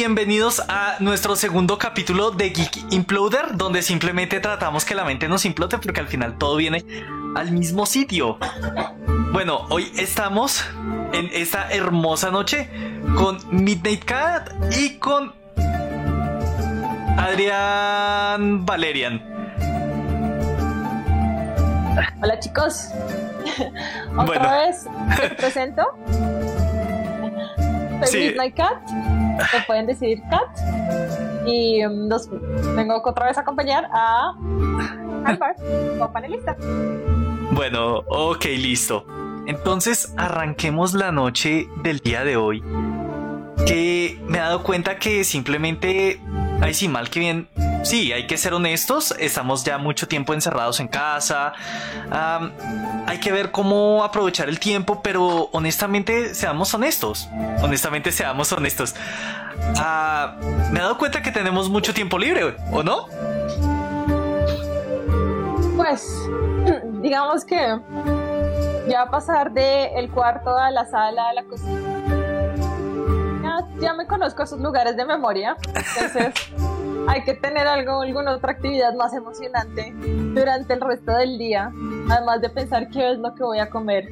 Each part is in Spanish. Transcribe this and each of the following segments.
Bienvenidos a nuestro segundo capítulo de Geek Imploder, donde simplemente tratamos que la mente nos implote porque al final todo viene al mismo sitio. Bueno, hoy estamos en esta hermosa noche con Midnight Cat y con Adrián Valerian. Hola chicos. Otra vez te presento. Soy Midnight Cat. Me pueden decir Cat. Y um, nos vengo otra vez a acompañar a Alvar como panelista. Bueno, ok, listo. Entonces arranquemos la noche del día de hoy. Que me he dado cuenta que simplemente, ay sí, mal que bien, sí, hay que ser honestos, estamos ya mucho tiempo encerrados en casa, hay que ver cómo aprovechar el tiempo, pero honestamente seamos honestos, honestamente seamos honestos. Ah, me he dado cuenta que tenemos mucho tiempo libre, ¿o no? Pues, digamos que ya pasar del el cuarto a la sala, a la cocina. Ya, me conozco esos lugares de memoria, entonces hay que tener algo, alguna otra actividad más emocionante durante el resto del día, además de pensar qué es lo que voy a comer.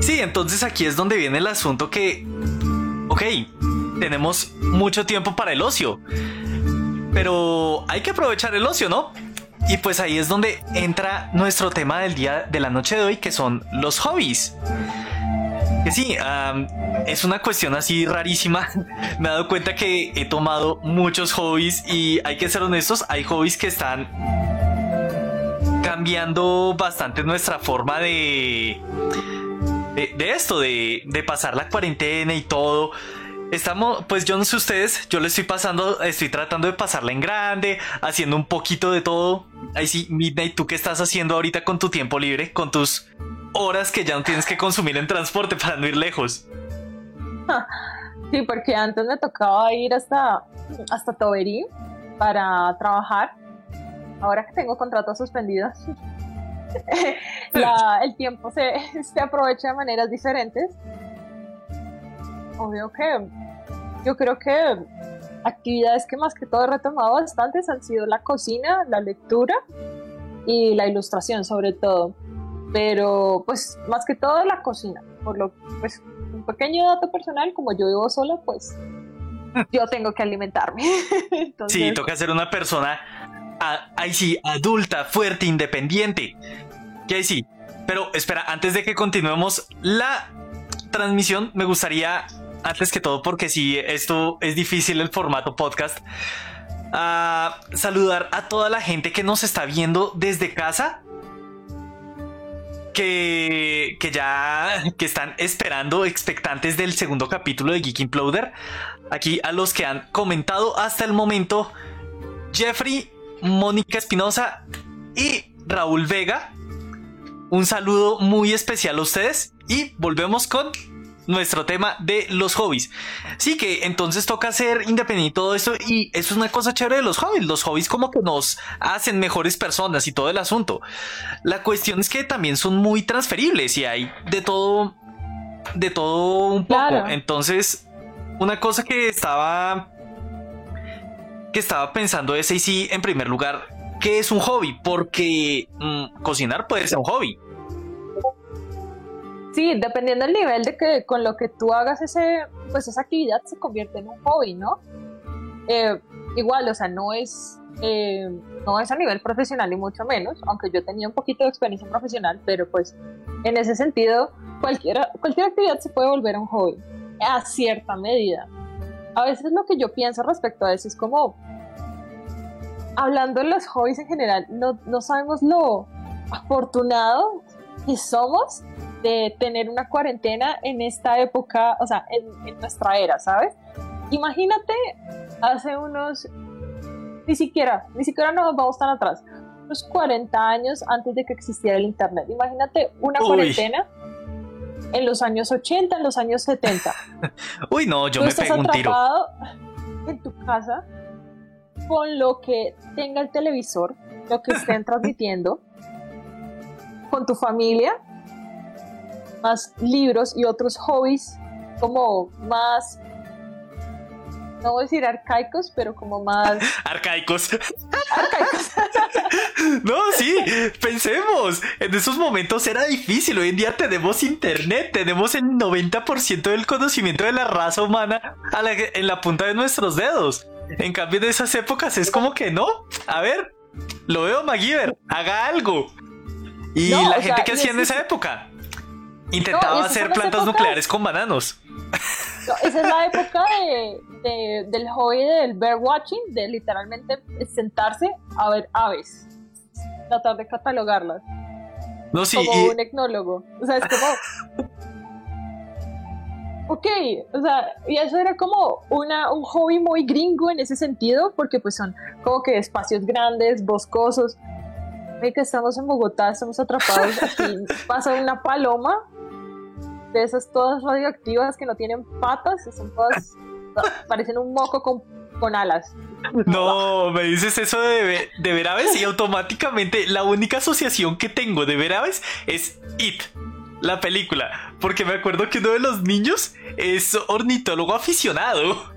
Sí, entonces aquí es donde viene el asunto que, ok, tenemos mucho tiempo para el ocio, pero hay que aprovechar el ocio, ¿no? Y pues ahí es donde entra nuestro tema del día de la noche de hoy, que son los hobbies. Que sí, es una cuestión así rarísima. Me he dado cuenta que he tomado muchos hobbies y hay que ser honestos, hay hobbies que están cambiando bastante nuestra forma de, de, esto, de, de pasar la cuarentena y todo. Estamos, pues yo no sé ustedes, yo le estoy pasando, estoy tratando de pasarla en grande, haciendo un poquito de todo. Ahí sí, Midnight, ¿tú qué estás haciendo ahorita con tu tiempo libre? Con tus horas que ya no tienes que consumir en transporte para no ir lejos. Sí, porque antes me tocaba ir hasta, hasta Toberí para trabajar. Ahora que tengo contratos suspendidos, el tiempo se, se aprovecha de maneras diferentes. Obvio que yo creo que actividades que más que todo he retomado bastantes han sido la cocina, la lectura y la ilustración sobre todo. Pero pues más que todo la cocina. Por lo pues un pequeño dato personal, como yo vivo sola, pues yo tengo que alimentarme. Sí, toca ser una persona ahí sí, adulta, fuerte, independiente. Que ahí sí. Pero espera, antes de que continuemos la transmisión, me gustaría antes que todo, porque si esto es difícil el formato podcast, a saludar a toda la gente que nos está viendo desde casa. Que, ya que están esperando, expectantes del segundo capítulo de Geek Imploder. Aquí a los que han comentado hasta el momento: Jeffrey, Mónica Espinosa y Raúl Vega. Un saludo muy especial a ustedes y volvemos con nuestro tema de los hobbies. Sí, que entonces toca ser independiente todo esto y eso es una cosa chévere de los hobbies. Los hobbies como que nos hacen mejores personas y todo el asunto. La cuestión es que también son muy transferibles y hay de todo, de todo un poco. Entonces, una cosa que estaba, que estaba pensando es, y sí, en primer lugar, ¿qué es un hobby? Porque mm, cocinar puede ser un hobby Sí, dependiendo del nivel de que con lo que tú hagas ese, pues esa actividad se convierte en un hobby, ¿no? Eh, igual, o sea, no es, eh, no es a nivel profesional y mucho menos, aunque yo tenía un poquito de experiencia profesional, pero pues en ese sentido, cualquiera, cualquier actividad se puede volver un hobby, a cierta medida. A veces lo que yo pienso respecto a eso es como, hablando de los hobbies en general, no, no sabemos lo afortunado que somos de tener una cuarentena en esta época, o sea, en, nuestra era, ¿sabes? Imagínate hace unos, ni siquiera, ni siquiera nos vamos tan atrás, unos 40 años antes de que existiera el Internet. Imagínate una cuarentena en los años 80, en los años 70. Uy, no, yo me pego un tiro. En tu casa, con lo que tenga el televisor, lo que estén transmitiendo, con tu familia, más libros y otros hobbies como más no voy a decir arcaicos, pero como más... arcaicos. Arcaicos. no, sí, pensemos. En esos momentos era difícil. Hoy en día tenemos internet, tenemos el 90% del conocimiento de la raza humana en la punta de nuestros dedos. En cambio, en esas épocas es como que no. A ver, lo veo, MacGyver, haga algo. Y la gente que hacía en esa época intentaba hacer plantas nucleares con bananos. esa es la época de, del hobby del bear watching, de literalmente sentarse a ver aves, tratar de catalogarlas. No, sí, como un etnólogo. O sea, es como. ok, o sea, y eso era como una, un hobby muy gringo en ese sentido, porque pues son como que espacios grandes, boscosos. Y que estamos en Bogotá, estamos atrapados aquí, pasa una paloma de esas todas radioactivas que no tienen patas, son todas, parecen un moco con, con alas. No, me dices eso de, de ver aves y automáticamente la única asociación que tengo de ver aves es It, la película. Porque me acuerdo que uno de los niños es ornitólogo aficionado.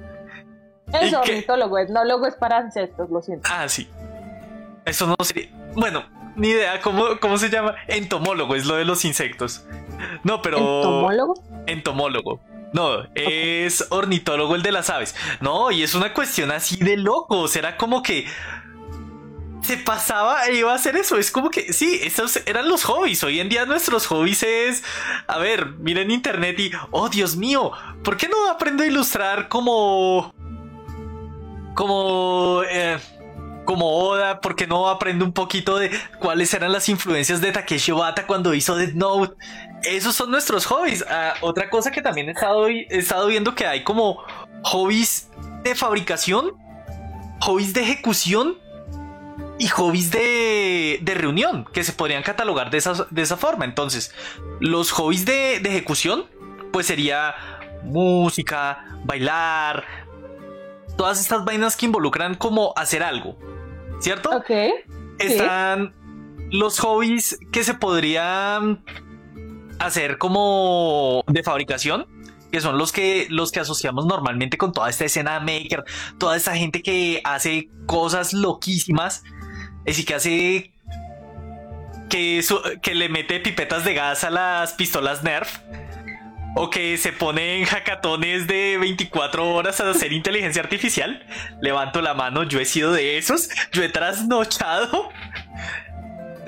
Es ornitólogo, etnólogo es para insectos, lo siento. Ah, sí. Eso no sería. Bueno, ni idea cómo, cómo se llama. Entomólogo es lo de los insectos. No, pero. ¿Entomólogo? Entomólogo. No, es ornitólogo el de las aves. No, y es una cuestión así de loco. Será como que se pasaba e iba a hacer eso. Es como que, sí, esos eran los hobbies. Hoy en día nuestros hobbies es, a ver, miren internet y, oh Dios mío, ¿por qué no aprendo a ilustrar como... como... Eh, como Oda, porque no aprendo un poquito de cuáles eran las influencias de Takeshi Obata cuando hizo Death Note. Esos son nuestros hobbies. Ah, otra cosa que también he estado, he estado viendo que hay como hobbies de fabricación, hobbies de ejecución y hobbies de, de, reunión que se podrían catalogar de esa, de esa forma. Entonces, los hobbies de, de, ejecución, pues sería música, bailar, todas estas vainas que involucran como hacer algo. ¿Cierto? Ok. Están los hobbies que se podrían hacer como de fabricación, que son los que, los que asociamos normalmente con toda esta escena maker, toda esta gente que hace cosas loquísimas, es decir, que hace que, que le mete pipetas de gas a las pistolas Nerf o que se pone en hackatones de 24 horas a hacer inteligencia artificial. Levanto la mano, yo he sido de esos, yo he trasnochado.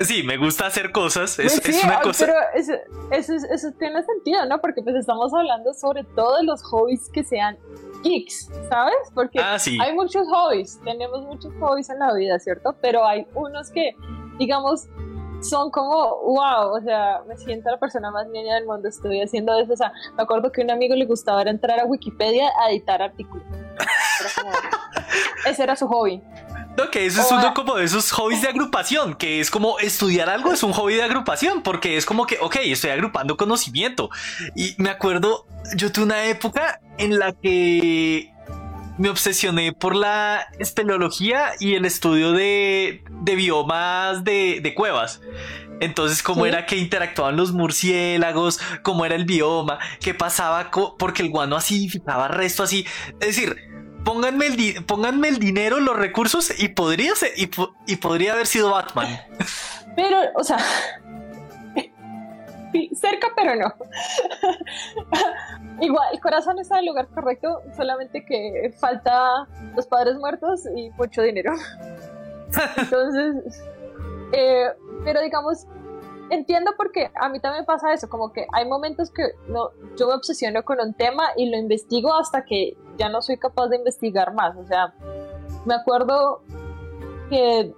Sí, me gusta hacer cosas, es, pues una cosa... Pero eso, eso, tiene sentido, ¿no? Porque pues estamos hablando sobre todo de los hobbies que sean geeks, ¿sabes? Porque ah, sí. hay muchos hobbies, tenemos muchos hobbies en la vida, ¿cierto? Pero hay unos que, digamos, son como, wow, o sea, me siento la persona más niña del mundo, estoy haciendo eso. O sea, me acuerdo que a un amigo le gustaba entrar a Wikipedia a editar artículos. ese era su hobby. No, que eso es uno como de esos hobbies de agrupación, que es como estudiar algo es un hobby de agrupación, porque es como que, ok, estoy agrupando conocimiento. Y me acuerdo, yo tuve una época en la que me obsesioné por la espeleología y el estudio de, biomas de, cuevas. Entonces, cómo era que interactuaban los murciélagos, cómo era el bioma, qué pasaba, porque el guano acidificaba resto así. Es decir, pónganme el, pónganme el dinero, los recursos y podría, ser, y, y podría haber sido Batman. Pero, o sea, cerca, pero no. Igual, el corazón está en el lugar correcto, solamente que falta los padres muertos y mucho dinero. Entonces, eh, pero digamos, entiendo porque a mí también pasa eso, como que hay momentos que no, yo me obsesiono con un tema y lo investigo hasta que ya no soy capaz de investigar más. O sea, me acuerdo que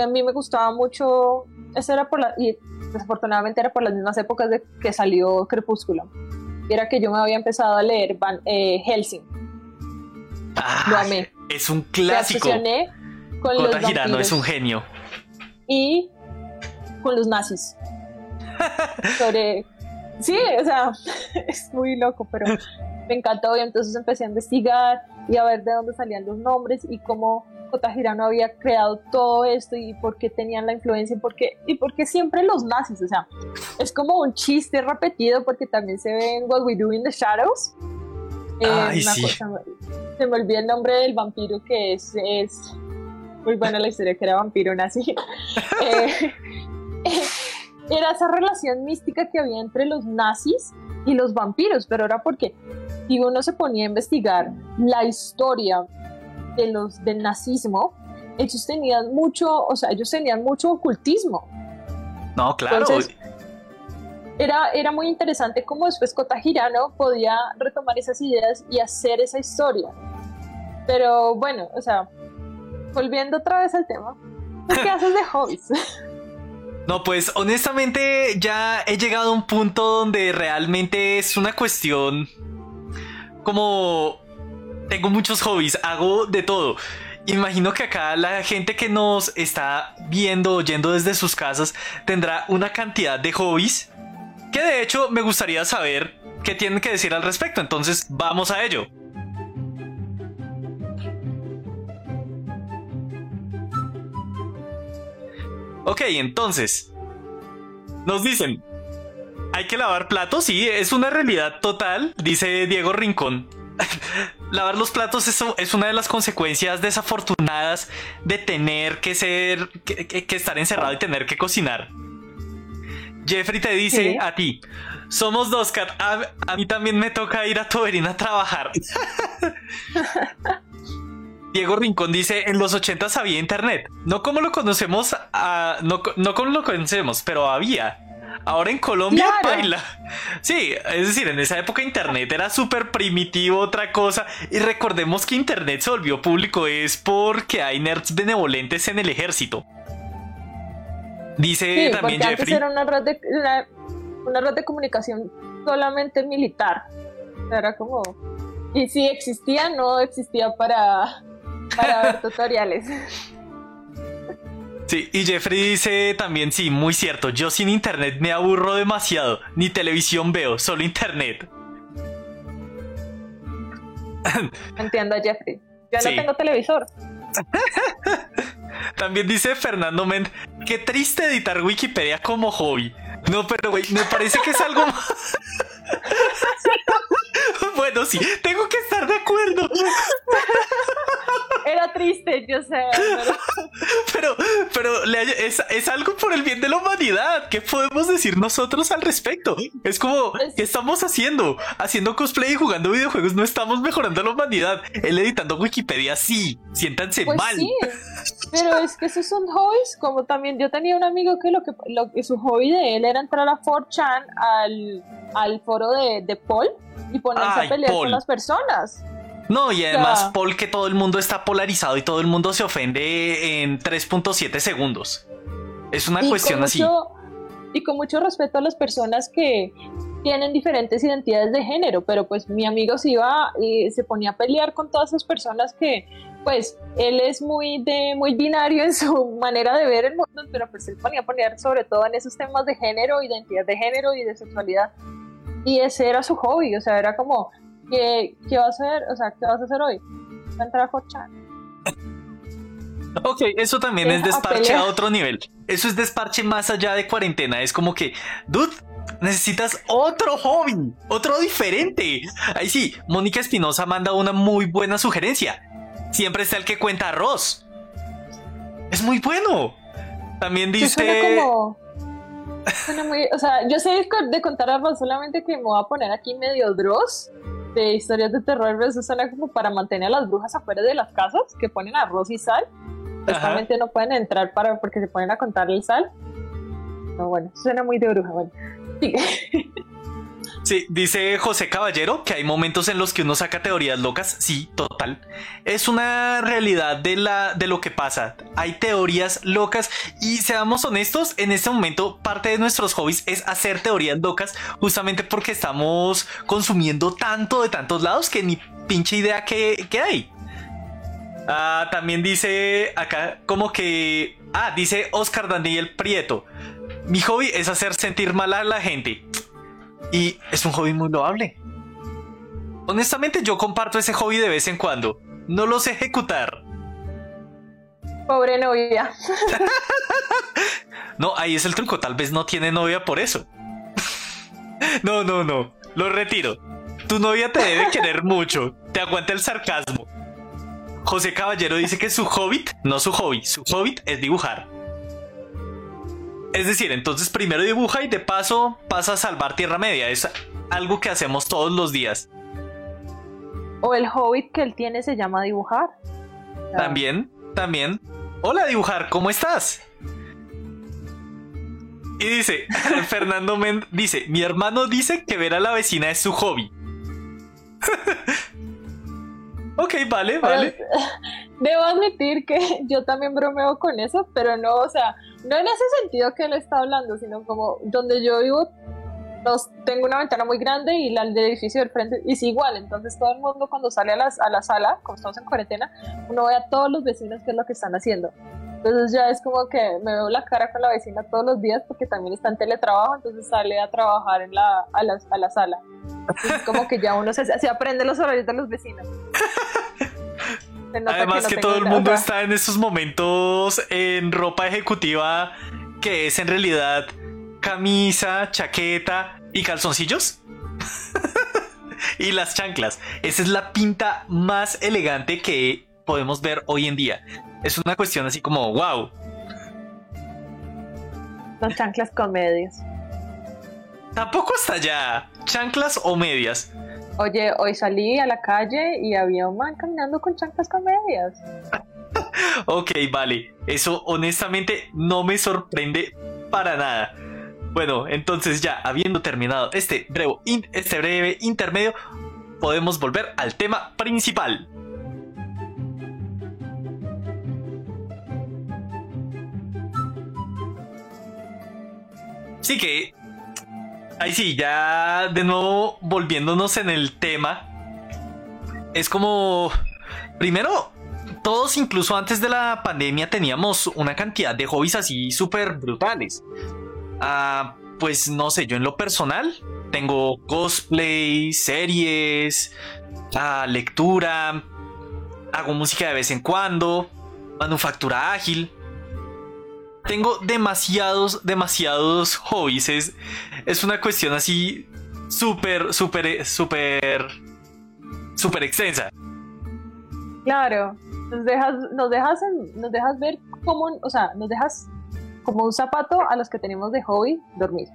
a mí me gustaba mucho, eso era por la, y desafortunadamente era por las mismas épocas de que salió Crepúsculo. Era que yo me había empezado a leer Van, eh, Helsing. Ah, Es un clásico. Me con los Girano es un genio. Y con los nazis. Sobre. Sí, o sea, es muy loco, pero me encantó y entonces empecé a investigar y a ver de dónde salían los nombres y cómo Girano había creado todo esto y por qué tenían la influencia y por qué, y por siempre los nazis, o sea, es como un chiste repetido porque también se ve en What We Do in the Shadows, Ay, me sí. acuerdo- se me olvidó el nombre del vampiro que es, es muy buena la historia que era vampiro nazi. Eh, era esa relación mística que había entre los nazis y los vampiros, pero era porque si uno se ponía a investigar la historia de los del nazismo, ellos tenían mucho, o sea, ellos tenían mucho ocultismo. No, claro. Entonces, Era, era muy interesante cómo después Kota Hirano podía retomar esas ideas y hacer esa historia. Pero bueno, o sea, volviendo otra vez al tema, ¿tú ¿qué haces de hobbies? No, pues honestamente ya he llegado a un punto donde realmente es una cuestión como tengo muchos hobbies, hago de todo. Imagino que acá la gente que nos está viendo, oyendo desde sus casas, tendrá una cantidad de hobbies que de hecho me gustaría saber qué tienen que decir al respecto. Entonces vamos a ello. Ok, entonces. Nos dicen. Hay que lavar platos, sí, es una realidad total, dice Diego Rincón. Lavar los platos es, es una de las consecuencias desafortunadas de tener que ser, que, que- que estar encerrado y tener que cocinar. Jeffrey te dice Sí. a ti, somos dos, Kat, a, a mí también me toca ir a Toberín a trabajar. Diego Rincón dice, en los 80 había internet. No como lo conocemos, ah, no, no como lo conocemos, pero había. Ahora en Colombia Claro. baila. Sí, es decir, en esa época internet era súper primitivo, otra cosa. Y recordemos que internet se volvió público es porque hay nerds benevolentes en el ejército. Dice Sí, también porque antes Jeffrey. era una red de, una, una red de comunicación solamente militar. Era como... Y si existía, no existía para, para ver tutoriales. Sí, y Jeffrey dice también, sí, muy cierto, yo sin internet me aburro demasiado, ni televisión veo, solo internet. Entiendo Jeffrey. Yo Sí. no tengo televisor. También dice Fernando Mend, qué triste editar Wikipedia como hobby. No, pero güey, me parece que es algo más... bueno, sí, tengo que estar de acuerdo. Era triste, yo sé. pero- Pero, es, es algo por el bien de la humanidad. ¿Qué podemos decir nosotros al respecto? Es como, Es- ¿qué estamos haciendo? Haciendo cosplay y jugando videojuegos no estamos mejorando la humanidad. Él editando Wikipedia, sí. Siéntanse Pues mal. sí, pero es que esos son hobbies, como también yo tenía un amigo que lo que, lo que su hobby de él era entrar a 4chan al, al foro de, de Paul y ponerse Ay, a pelear Paul. con las personas. No, y además, sea- Paul, que todo el mundo está polarizado y todo el mundo se ofende en 3.7 segundos. Es una cuestión así. y con mucho respeto a las personas que tienen diferentes identidades de género, pero pues mi amigo se iba y se ponía a pelear con todas esas personas que pues él es muy de muy binario en su manera de ver el mundo, pero pues él ponía a poner sobre todo en esos temas de género, identidad de género y de sexualidad. Y ese era su hobby, o sea, era como ¿qué, qué vas a hacer? O sea, ¿qué vas a hacer hoy? Vas a entrar a 4chan. Ok, eso también es a desparche pelear. a otro nivel. Eso es desparche más allá de cuarentena. Es como que, dude, necesitas otro hobby, otro diferente. Ahí sí, Mónica Espinosa manda una muy buena sugerencia. Siempre está el que cuenta arroz. Es muy bueno. También Sí, suena dice. como. Suena muy. O sea, yo sé de co- de contar arroz, solamente que me voy a poner aquí medio Dross de historias de terror, pero eso suena como para mantener a las brujas afuera de las casas, que ponen arroz y sal. Justamente no pueden entrar para porque se ponen a contar el sal. No, bueno, suena muy de bruja. Bueno, sigue. Sí, dice José Caballero que hay momentos en los que uno saca teorías locas. Sí, total. Es una realidad de, la, de lo que pasa. Hay teorías locas y seamos honestos, en este momento parte de nuestros hobbies es hacer teorías locas justamente porque estamos consumiendo tanto de tantos lados que ni pinche idea que, que hay. Ah, también dice acá como que... Ah, dice Oscar Daniel Prieto. Mi hobby es hacer sentir mal a la gente. Y es un hobby muy loable. Honestamente, yo comparto ese hobby de vez en cuando. No lo sé ejecutar. Pobre novia. No, ahí es el truco. Tal vez no tiene novia por eso. No, no, no. Lo retiro. tu novia te debe querer mucho. Te aguanta el sarcasmo. José Caballero dice que su hobbit, no su hobby, su hobbit es dibujar. Es decir, entonces primero dibuja y de paso pasa a salvar Tierra Media. Es algo que hacemos todos los días. O el hobbit que él tiene se llama dibujar. También, también. Hola dibujar, ¿cómo estás? Y dice, Fernando Mend dice, mi hermano dice que ver a la vecina es su hobby. ok, vale, vale. Debo admitir que yo también bromeo con eso, pero no, o sea, no en ese sentido que él está hablando, sino como donde yo vivo, tengo una ventana muy grande y la del edificio del frente es igual, entonces todo el mundo cuando sale a, a la sala, como estamos en cuarentena, uno ve a todos los vecinos qué es lo que están haciendo. Entonces ya es como que me veo la cara con la vecina todos los días porque también está en teletrabajo, entonces sale a trabajar en la, a, la, a la sala. es como que ya uno se, se aprende los horarios de los vecinos. Además que, todo el mundo está en esos momentos en ropa ejecutiva que es en realidad camisa, chaqueta y calzoncillos. y las chanclas. Esa es la pinta más elegante que podemos ver hoy en día. Es una cuestión así como, wow. Las chanclas con medias. Tampoco está ya. Chanclas o medias. Oye, hoy salí a la calle y había un man caminando con chanclas con medias. ok, vale. Eso honestamente no me sorprende para nada. Bueno, entonces ya habiendo terminado este breve, este breve intermedio, podemos volver al tema principal. Sí que Ahí sí, ya de nuevo volviéndonos en el tema. Es como. Primero, todos, incluso antes de la pandemia, teníamos una cantidad de hobbies así súper brutales. Ah, pues no sé, yo en lo personal tengo cosplay, series, ah, lectura, hago música de vez en cuando, manufactura ágil tengo demasiados, demasiados hobbies. Es, es una cuestión así súper, súper, súper, súper extensa. Claro, nos dejas, nos dejas, nos dejas ver cómo, o sea, nos dejas como un zapato a los que tenemos de hobby dormir.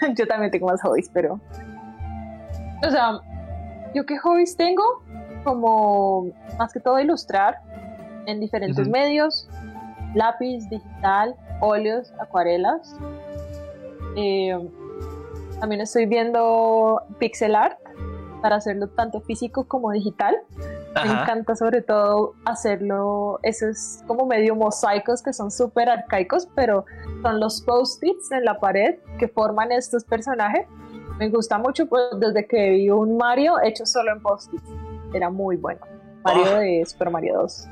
yo también tengo más hobbies, pero, o sea, yo qué hobbies tengo, como más que todo ilustrar en diferentes medios, lápiz digital, óleos, acuarelas. Eh, también estoy viendo pixel art para hacerlo tanto físico como digital. Me encanta sobre todo hacerlo, esos como medio mosaicos que son súper arcaicos, pero son los post-its en la pared que forman estos personajes. Me gusta mucho pues, desde que vi un Mario hecho solo en post-its. Era muy bueno. Mario oh. de Super Mario 2.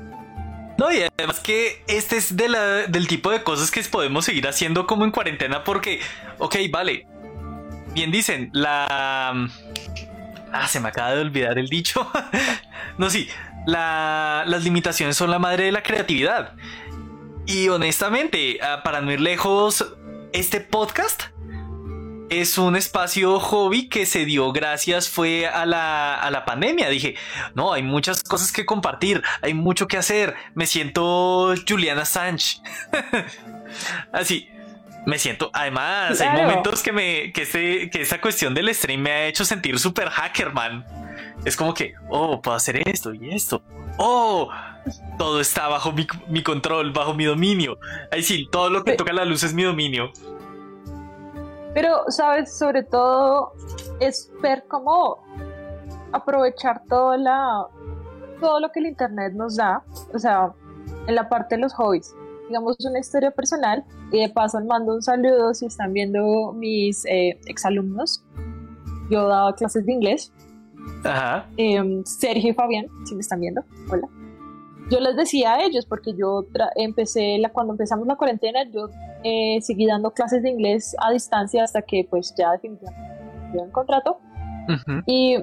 No, y además que este es del tipo de cosas que podemos seguir haciendo como en cuarentena porque, ok, vale. Bien dicen, la... Ah, se me acaba de olvidar el dicho. no, sí, la, las limitaciones son la madre de la creatividad. Y honestamente, ah, para no ir lejos, este podcast es un espacio hobby que se dio gracias fue a la, a la pandemia. Dije, no, hay muchas cosas que compartir, hay mucho que hacer. Me siento Juliana Sánchez. Así, me siento. Además, hay momentos que me, que este, que esta cuestión del stream me ha hecho sentir súper hacker, man. Es como que, oh, puedo hacer esto y esto. Oh, todo está bajo mi, mi control, bajo mi dominio. Ahí sí, todo lo que toca la luz es mi dominio. Pero, ¿sabes? Sobre todo es ver cómo aprovechar todo, la, todo lo que el Internet nos da, o sea, en la parte de los hobbies. Digamos una historia personal y de paso mando un saludo si están viendo mis eh, exalumnos. Yo daba clases de inglés. Ajá. Em, Sergio y Fabián, si me están viendo, hola yo les decía a ellos, porque yo empecé, la, cuando empezamos la cuarentena, yo eh, seguí dando clases de inglés a distancia hasta que pues ya definitivamente dio un contrato. Y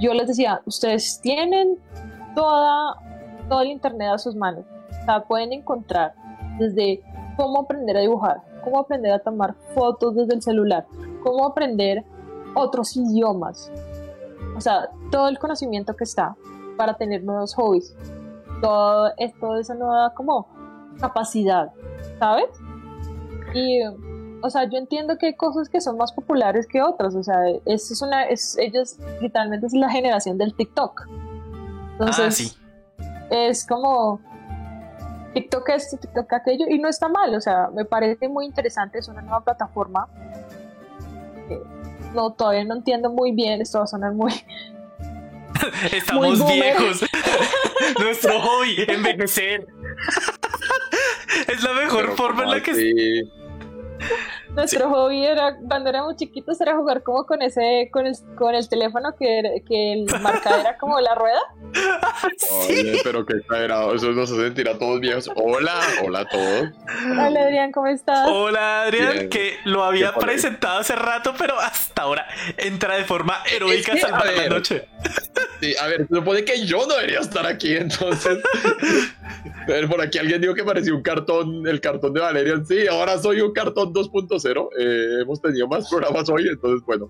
yo les decía, ustedes tienen toda, todo el internet a sus manos. O sea, pueden encontrar desde cómo aprender a dibujar, cómo aprender a tomar fotos desde el celular, cómo aprender otros idiomas. O sea, todo el conocimiento que está para tener nuevos hobbies. Todo, toda esa nueva como capacidad, ¿sabes? Y, o sea, yo entiendo que hay cosas que son más populares que otras. O sea, es, es una, es, ellos literalmente es la generación del TikTok. Entonces, Ah, sí. es como TikTok esto, TikTok aquello, y no está mal, o sea, me parece muy interesante, es una nueva plataforma. Eh, No, todavía no entiendo muy bien, esto va a sonar muy... Estamos viejos. Nuestro hobby, envejecer. es la mejor Pero forma en ¿cómo la que así? Nuestro hobby era, cuando éramos chiquitos, era jugar como con ese, con el, con el teléfono que, que el marca era como la rueda. Oye, pero qué exagerado. Eso nos hace sentir a todos viejos. Hola, hola a todos. Hola Adrián, ¿cómo estás? Hola Adrián, Bien. que lo había presentado hace rato, pero hasta ahora entra de forma heroica Es que, a salvar a la ver. noche. Sí, a ver, se supone que yo no debería estar aquí, entonces. Pero por aquí alguien dijo que parecía un cartón, el cartón de Valerian. Sí, ahora soy un cartón 2.0. Eh, hemos tenido más programas hoy, entonces, bueno.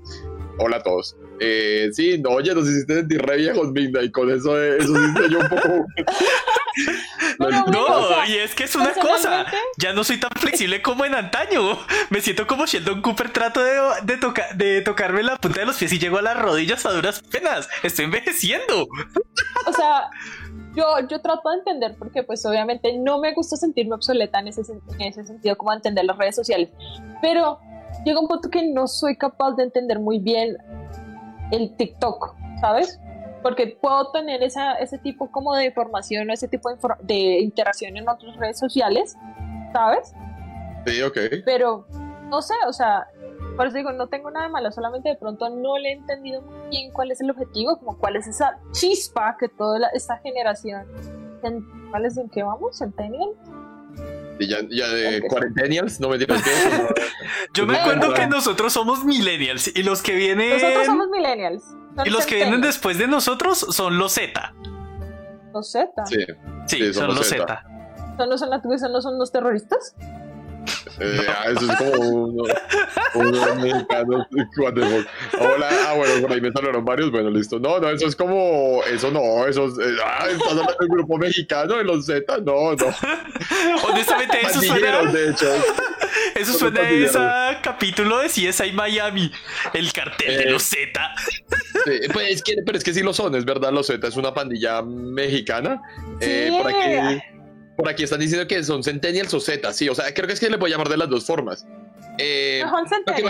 Hola a todos. Eh, sí, no, oye, nos hiciste sentir re viejos, Minda, y con eso, eh, eso sí yo un poco. No, bueno, o sea, y es que es una cosa. Ya no soy tan flexible como en antaño. Me siento como Sheldon Cooper. Trato de, de, toca- de tocarme la punta de los pies y llego a las rodillas a duras penas. Estoy envejeciendo. o sea, yo, yo trato de entender porque pues obviamente no me gusta sentirme obsoleta en ese, en ese sentido como entender las redes sociales, pero llega un punto que no soy capaz de entender muy bien el TikTok, ¿sabes? Porque puedo tener esa, ese tipo como de información o ese tipo de, de interacción en otras redes sociales, ¿sabes? Sí, ok. pero no sé, o sea, por eso digo, no tengo nada malo, solamente de pronto no le he entendido muy bien cuál es el objetivo, como cuál es esa chispa que toda la- esta generación, ¿cuál es en qué vamos? ¿Centennial? Y ya, ya de Ok. cuarentenials, no me digas que. Yo me acuerdo que nosotros somos millennials y los que vienen. Nosotros somos millennials. Y los que vienen después de nosotros son los Z. Los Z. Sí, Sí, Sí, son son los Z. Z. ¿Son los, son los, son los terroristas? Eh, ah, eso es como uno, unos mexicanos. what the fuck. Hola, ah, bueno, por ahí me saludaron varios. Bueno, listo. No, no, eso es como. Eso no, eso es. eh, ah, ¿estás hablando del grupo mexicano de los Z? No, no. Honestamente, eso suena. De hecho. Eso suena a ese capítulo de CSI Miami. El cartel de Eh, los Z. Sí, pues es que, pero es que sí lo son, es verdad, los Z es una pandilla mexicana. Eh, Sí. por, aquí, por aquí están diciendo que son Centennials o Z, sí, o sea, creo que es que le puedo llamar de las dos formas. Eh, No, son que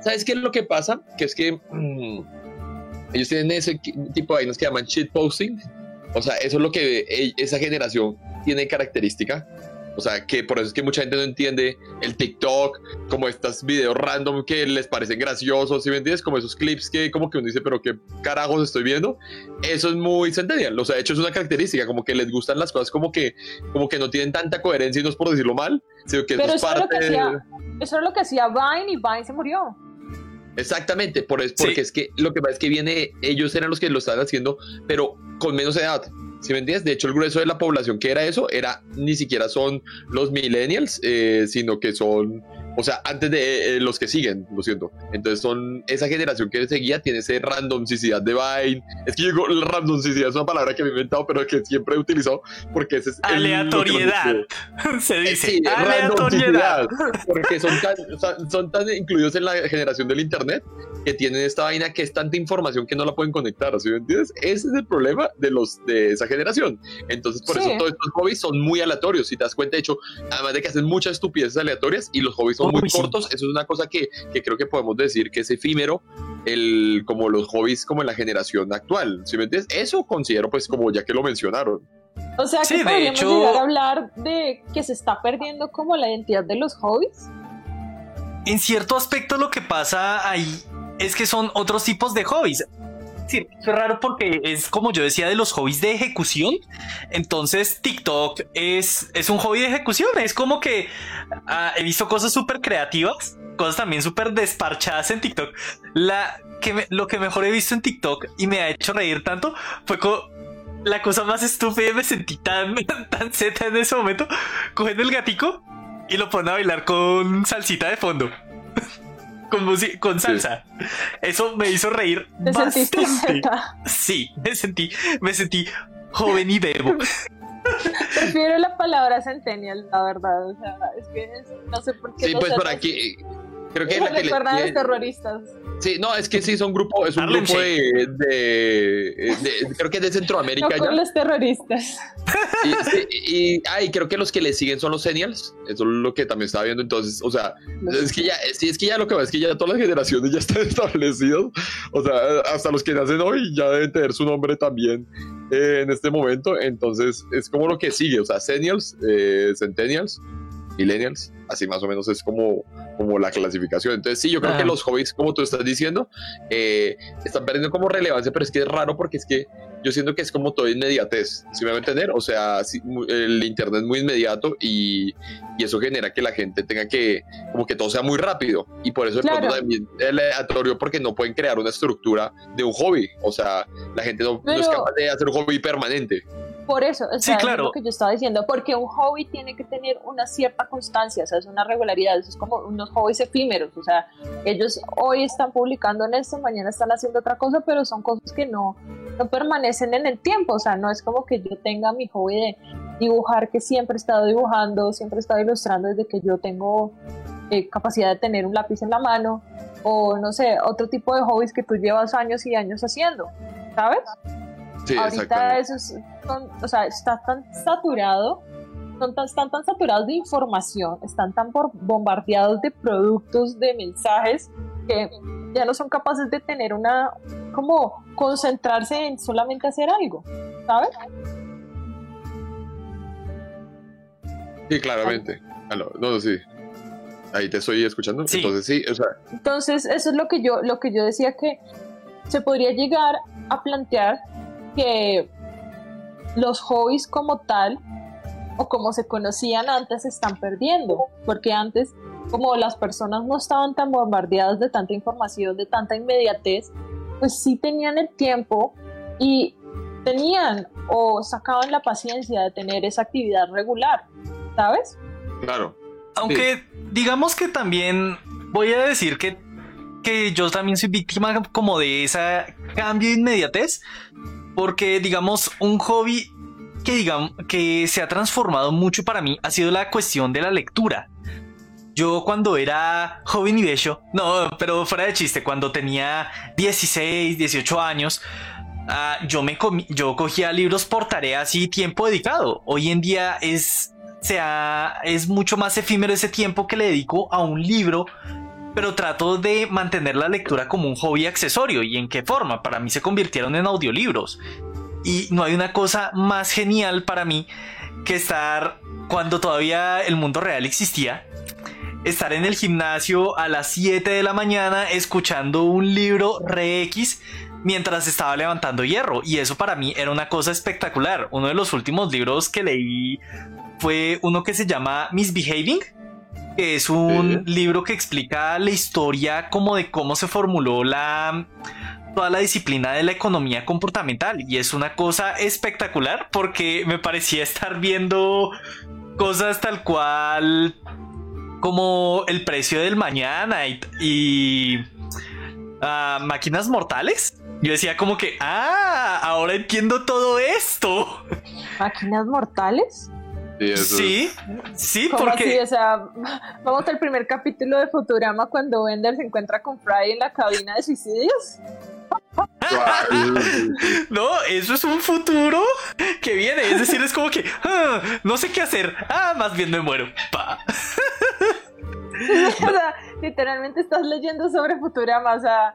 ¿Sabes qué es lo que pasa? Que es que mm, ellos tienen ese tipo de vainas que llaman shitposting. O sea, eso es lo que e- esa generación tiene característica. O sea, que por eso es que mucha gente no entiende el TikTok, como estos videos random que les parecen graciosos, ¿sí me entiendes? Como esos clips que como que uno dice, pero qué carajos estoy viendo. Eso es muy centennial. O sea, de hecho es una característica, como que les gustan las cosas como que, como que no tienen tanta coherencia y no es por decirlo mal, sino que eso Pero es eso es lo parte que de- hacía, eso es lo que hacía Vine y Vine se murió. Exactamente, por es, porque Sí. es que lo que pasa es que viene, ellos eran los que lo estaban haciendo, pero con menos edad. ¿Sí me entiendes? De hecho, el grueso de la población que era eso, era ni siquiera son los millennials, eh, sino que son, o sea, antes de eh, los que siguen, lo siento. Entonces son esa generación que seguía, tiene ese randomicicidad de Vine. Es que yo randomicidad es una palabra que me he inventado, pero que siempre he utilizado, porque ese es el- Aleatoriedad. Se dice. Sí, aleatoriedad. randomicidad, porque son tan, son tan incluidos en la generación del internet que tienen esta vaina que es tanta información que no la pueden conectar, ¿sí me entiendes? Ese es el problema de los de esa generación. Entonces, por Sí. eso todos estos hobbies son muy aleatorios, si te das cuenta, de hecho, además de que hacen muchas estupideces aleatorias y los hobbies son Uy, muy cortos, eso es una cosa que, que creo que podemos decir que es efímero, el, como los hobbies como en la generación actual, ¿sí me entiendes? Eso considero pues como ya que lo mencionaron. O sea, que Sí, de podríamos hecho- llegar a hablar de que se está perdiendo como la identidad de los hobbies. En cierto aspecto lo que pasa ahí es que son otros tipos de hobbies. Sí, es raro porque es como yo decía de los hobbies de ejecución. Entonces TikTok es, es un hobby de ejecución. Es como que ah, he visto cosas súper creativas, cosas también súper desparchadas en TikTok. La, que me- lo que mejor he visto en TikTok y me ha hecho reír tanto fue con la cosa más estúpida me sentí tan, tan zeta en ese momento. Cogiendo el gatico y lo pone a bailar con salsita de fondo. Con, salsa. Eso me hizo reír ¿Te sentiste bastante. Sí, me sentí, me sentí joven y bebo. Prefiero la palabra centennial, la verdad. O sea, es que es- no sé por qué. Sí, pues por aquí. Creo que los terroristas. Sí, no, es que sí, son grupo, es un grupo de, de- de- Creo que es de No Centroamérica ya. con los terroristas. Y, sí, y, ah, y creo que los que le siguen son los Senials. Eso es lo que también estaba viendo. Entonces, o sea, es que ya, sí, es que ya lo que va es que ya todas las generaciones ya están establecidas. O sea, hasta los que nacen hoy ya deben tener su nombre también eh, en este momento. Entonces, es como lo que sigue. O sea, Senials, eh, Centennials, Millennials. Así más o menos es como, como la clasificación. Entonces, sí, yo creo que los hobbies, como tú estás diciendo, eh, están perdiendo como relevancia, pero es que es raro porque es que yo siento que es como todo inmediatez, si me va a entender? O sea, sí, el internet es muy inmediato y, y eso genera que la gente tenga que, como que todo sea muy rápido. Y por eso Claro. también es aleatorio porque no pueden crear una estructura de un hobby. O sea, la gente no, no es Pero- capaz de hacer un hobby permanente. Por eso, o sea, claro. es lo que yo estaba diciendo, porque un hobby tiene que tener una cierta constancia, o sea, es una regularidad, eso es como unos hobbies efímeros, o sea, ellos hoy están publicando en esto, mañana están haciendo otra cosa, pero son cosas que no, no permanecen en el tiempo, o sea, no es como que yo tenga mi hobby de dibujar, que siempre he estado dibujando, siempre he estado ilustrando desde que yo tengo eh, capacidad de tener un lápiz en la mano, o no sé, otro tipo de hobbies que tú llevas años y años haciendo, ¿sabes? Sí, ahorita eso es, son- o sea, está tan saturado, son tan, están tan saturados de información, están tan por- bombardeados de productos, de mensajes, que ya no son capaces de tener una, como concentrarse en solamente hacer algo, ¿sabes? Sí, claramente. No, no, sí. Ahí te estoy escuchando. Sí. Entonces, sí, o sea, Entonces, eso es lo que yo, lo que yo decía que se podría llegar a plantear que los hobbies como tal o como se conocían antes se están perdiendo, porque antes como las personas no estaban tan bombardeadas de tanta información, de tanta inmediatez, pues sí tenían el tiempo y tenían o sacaban la paciencia de tener esa actividad regular, ¿sabes? claro. Aunque digamos que también voy a decir que, que yo también soy víctima como de ese cambio de inmediatez, porque digamos un hobby que digamos que se ha transformado mucho para mí ha sido la cuestión de la lectura. Yo cuando era joven y bello, no, pero fuera de chiste, cuando tenía 16, 18 años, ah, yo me comi- yo cogía libros por tareas y tiempo dedicado. Hoy en día es sea, es mucho más efímero ese tiempo que le dedico a un libro, pero trato de mantener la lectura como un hobby accesorio. ¿Y en qué forma? Para mí se convirtieron en audiolibros. Y no hay una cosa más genial para mí que estar cuando todavía el mundo real existía. Estar en el gimnasio a las 7 de la mañana escuchando un libro re X mientras estaba levantando hierro. Y eso para mí era una cosa espectacular. Uno de los últimos libros que leí fue uno que se llama Misbehaving, que es un libro que explica la historia como de cómo se formuló la toda la disciplina de la economía comportamental y es una cosa espectacular porque me parecía estar viendo cosas tal cual como el precio del mañana y, y, ah, máquinas mortales. Yo decía como que, ah, ahora entiendo todo esto. Máquinas mortales. Sí, eso Sí, sí, ¿Cómo así? porque O sea, vamos al primer capítulo de Futurama cuando Bender se encuentra con Fry en la cabina de suicidios. no, eso es un futuro que viene. Es decir, es como que ah, no sé qué hacer. Ah, más bien me muero. Pa. o sea, literalmente estás leyendo sobre Futurama, o sea,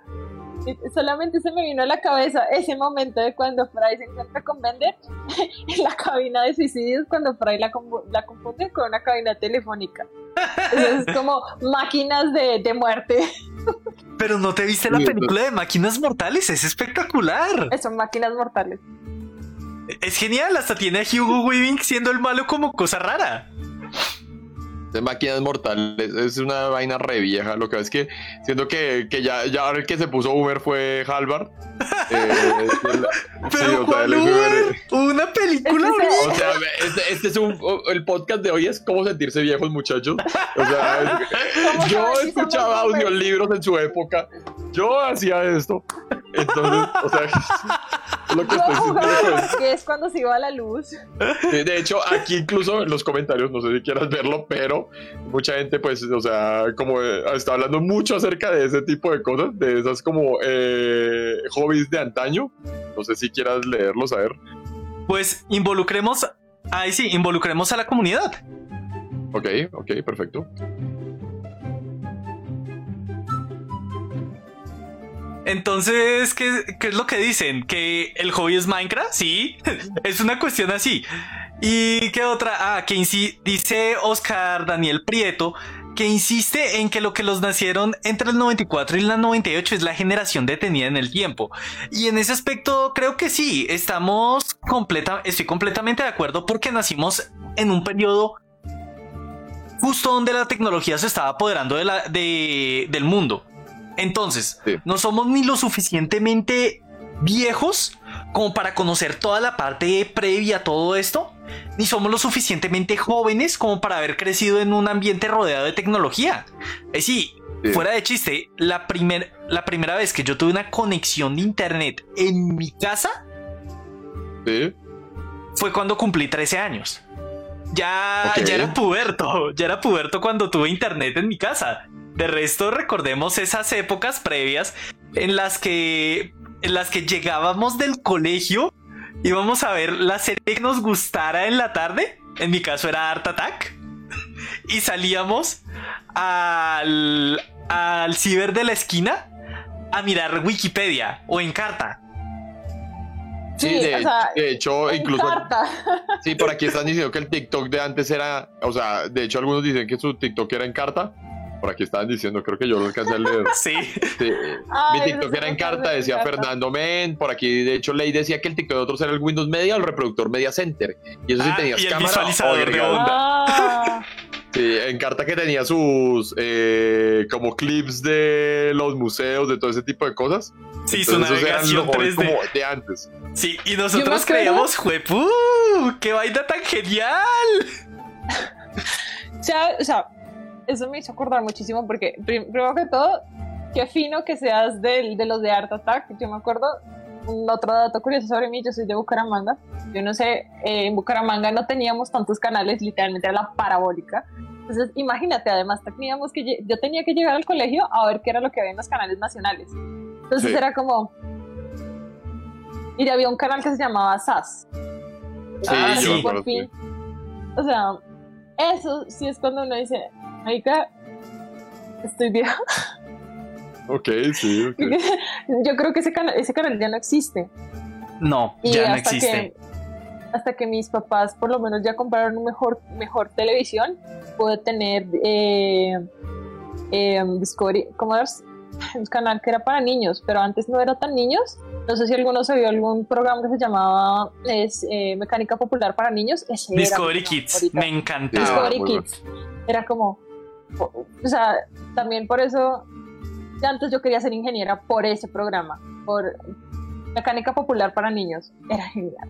solamente se me vino a la cabeza ese momento de cuando Fry se encuentra con Bender en la cabina de suicidios, cuando Fry la, la confunde con una cabina telefónica. Es como máquinas de, de muerte. Pero no te viste la película de Máquinas Mortales, es espectacular. Son máquinas mortales. Es genial, hasta tiene a Hugo Weaving siendo el malo como cosa rara. De máquinas mortales es una vaina re vieja. Lo que es que siento que, que ya, ya ahora el que se puso Uber fue Halvard. Eh, Pero ¿cuál Uber? Una película. Este o sea, este, este es un el podcast de hoy es cómo sentirse viejos muchachos. O sea, ¿Cómo yo escuchaba audiolibros en su época. Yo hacía esto. Entonces, o sea, lo que estoy sintiendo. que es cuando se iba la luz. De hecho, aquí incluso en los comentarios, no sé si quieras verlo, pero mucha gente, pues, o sea, como eh, está hablando mucho acerca de ese tipo de cosas, de esas como eh, hobbies de antaño. No sé si quieras leerlos, a ver. Pues involucremos. Ahí sí, involucremos a la comunidad. Ok, ok, perfecto. Entonces, ¿qué, es lo que dicen? ¿Que el hobby es Minecraft? Sí, es una cuestión así. ¿Y qué otra? Ah, que dice Oscar Daniel Prieto que insiste en que lo que los nacieron entre el 94 y el 98 es la generación detenida en el tiempo. Y en ese aspecto creo que sí, estamos completa, estoy completamente de acuerdo porque nacimos en un periodo justo donde la tecnología se estaba apoderando del mundo. Entonces, Sí. no somos ni lo suficientemente viejos como para conocer toda la parte previa a todo esto, ni somos lo suficientemente jóvenes como para haber crecido en un ambiente rodeado de tecnología. Es Sí. fuera de chiste, la, primer, la primera vez que yo tuve una conexión de internet en mi casa Sí, fue cuando cumplí 13 años. Ya, ya era puberto, ya era puberto cuando tuve internet en mi casa. De resto, recordemos esas épocas previas en las que, en las que llegábamos del colegio, íbamos a ver la serie que nos gustara en la tarde. En mi caso era Art Attack. Y salíamos al, al ciber de la esquina a mirar Wikipedia o en carta. sí, Sí, de, o sea, de hecho, En incluso. carta. Sí, por aquí están diciendo que el TikTok de antes era. O sea, de hecho, algunos dicen que su TikTok era en carta. Por aquí estaban diciendo, creo que yo lo alcancé a leer. Sí. Sí, Ay, mi TikTok era en carta, decía carta. Fernando Men. Por aquí, de hecho, Ley decía que el TikTok de otros era el Windows Media o el reproductor Media Center. Y eso sí Ah, tenías y el cámara. visualizador de onda. Ah, Sí, en carta que tenía sus eh, como clips de los museos, de todo ese tipo de cosas. Sí, su Entonces, esos eran navegación los hobbies 3D. como de antes. Sí, y nosotros creíamos, juepú, qué vaina tan genial. o sea, o sea, eso me hizo acordar muchísimo porque, prim- primero que todo, qué fino que seas del- de, los de Art Attack. Yo me acuerdo, un otro dato curioso sobre mí, yo soy de Bucaramanga. Yo no sé, eh, en Bucaramanga no teníamos tantos canales, literalmente era la parabólica. Entonces, imagínate, además teníamos que, yo tenía que llegar al colegio a ver qué era lo que había en los canales nacionales. Entonces Sí. era como... Y había un canal que se llamaba SAS. Sí, Ah, yo por fin. O sea, eso sí es cuando uno dice, Marica, estoy vieja. Ok, sí. ok. Yo creo que ese canal, ese canal ya no existe. No, Y ya no existe. Que, hasta que mis papás por lo menos ya compraron un mejor, mejor televisión, pude tener eh, eh, Discovery, ¿cómo es? Un canal que era para niños, pero antes no era tan niños. No sé si alguno se vio algún programa que se llamaba es, eh, Mecánica Popular para Niños. Ese Discovery Kids, favorito. me encantaba. Discovery muy Kids. Era como, o sea, también por eso, antes yo quería ser ingeniera por ese programa, por mecánica popular para niños. Era genial.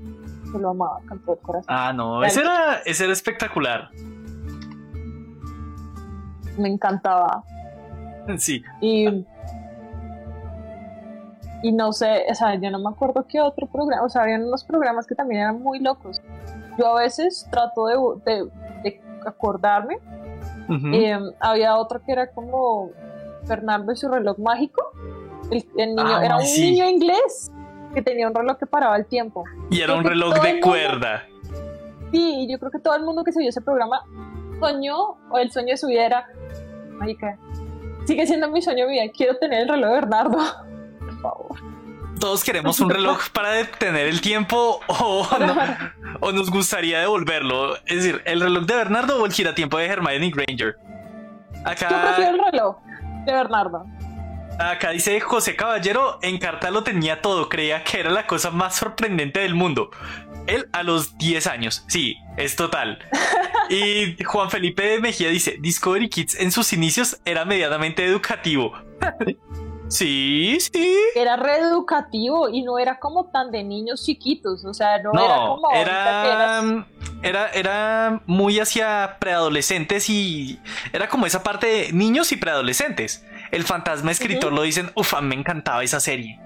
Yo lo amaba con todo el corazón. Ah, no, ese era, ese era espectacular. Me encantaba. Sí. Y, y no sé, o sea, yo no me acuerdo qué otro programa, o sea, habían unos programas que también eran muy locos. Yo a veces trato de, de- de acordarme Eh, había otro que era como Fernando y su reloj mágico. El, el niño Ah, era un sí. niño inglés que tenía un reloj que paraba el tiempo. y era un creo reloj de mundo- cuerda. Sí, y yo creo que todo el mundo que se vio ese programa soñó, o el sueño de su vida era, marica, sigue siendo mi sueño vida, quiero tener el reloj de Bernardo. Por favor. Todos queremos un reloj para detener el tiempo o, no- o nos gustaría devolverlo. Es decir, el reloj de Bernardo o el giratiempo de Hermione Granger. Yo Acá, prefiero el reloj de Bernardo. acá dice José Caballero, en carta lo tenía todo, creía que era la cosa más sorprendente del mundo. Él a los 10 años, sí, es total. Y Juan Felipe Mejía dice, Discovery Kids en sus inicios era medianamente educativo. Sí, sí. Era reeducativo y no era como tan de niños chiquitos, o sea, no, era como era, era, era muy hacia preadolescentes y era como esa parte de niños y preadolescentes. El fantasma escritor lo dicen, ufa, me encantaba esa serie.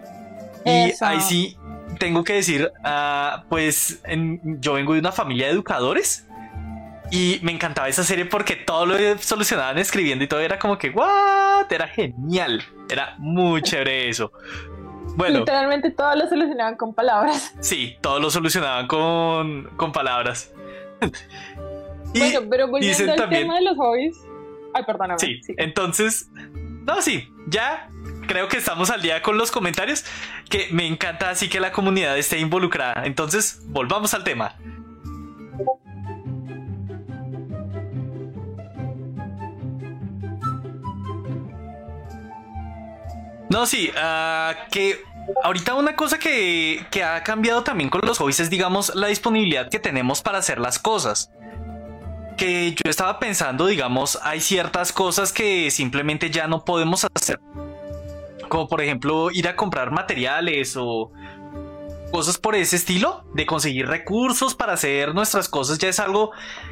Y ahí sí tengo que decir, uh, pues yo vengo de una familia de educadores y me encantaba esa serie porque todo lo solucionaban escribiendo y todo era como que, ¿what? Era genial. Era muy chévere eso. Bueno. Literalmente todo lo solucionaban con palabras. Sí, todo lo solucionaban con, con palabras. bueno, pero volviendo al tema de los hobbies. Ay, perdóname. Sí, sí, entonces. No, sí, ya creo que estamos al día con los comentarios. Que me encanta así que la comunidad esté involucrada. Entonces, volvamos al tema. No, sí, uh, que ahorita una cosa que, que, ha cambiado también con los hobbies es, digamos, la disponibilidad que tenemos para hacer las cosas. Que yo estaba pensando, digamos, hay ciertas cosas que simplemente ya no podemos hacer. Como por ejemplo ir a comprar materiales o cosas por ese estilo, de conseguir recursos para hacer nuestras cosas, ya es algo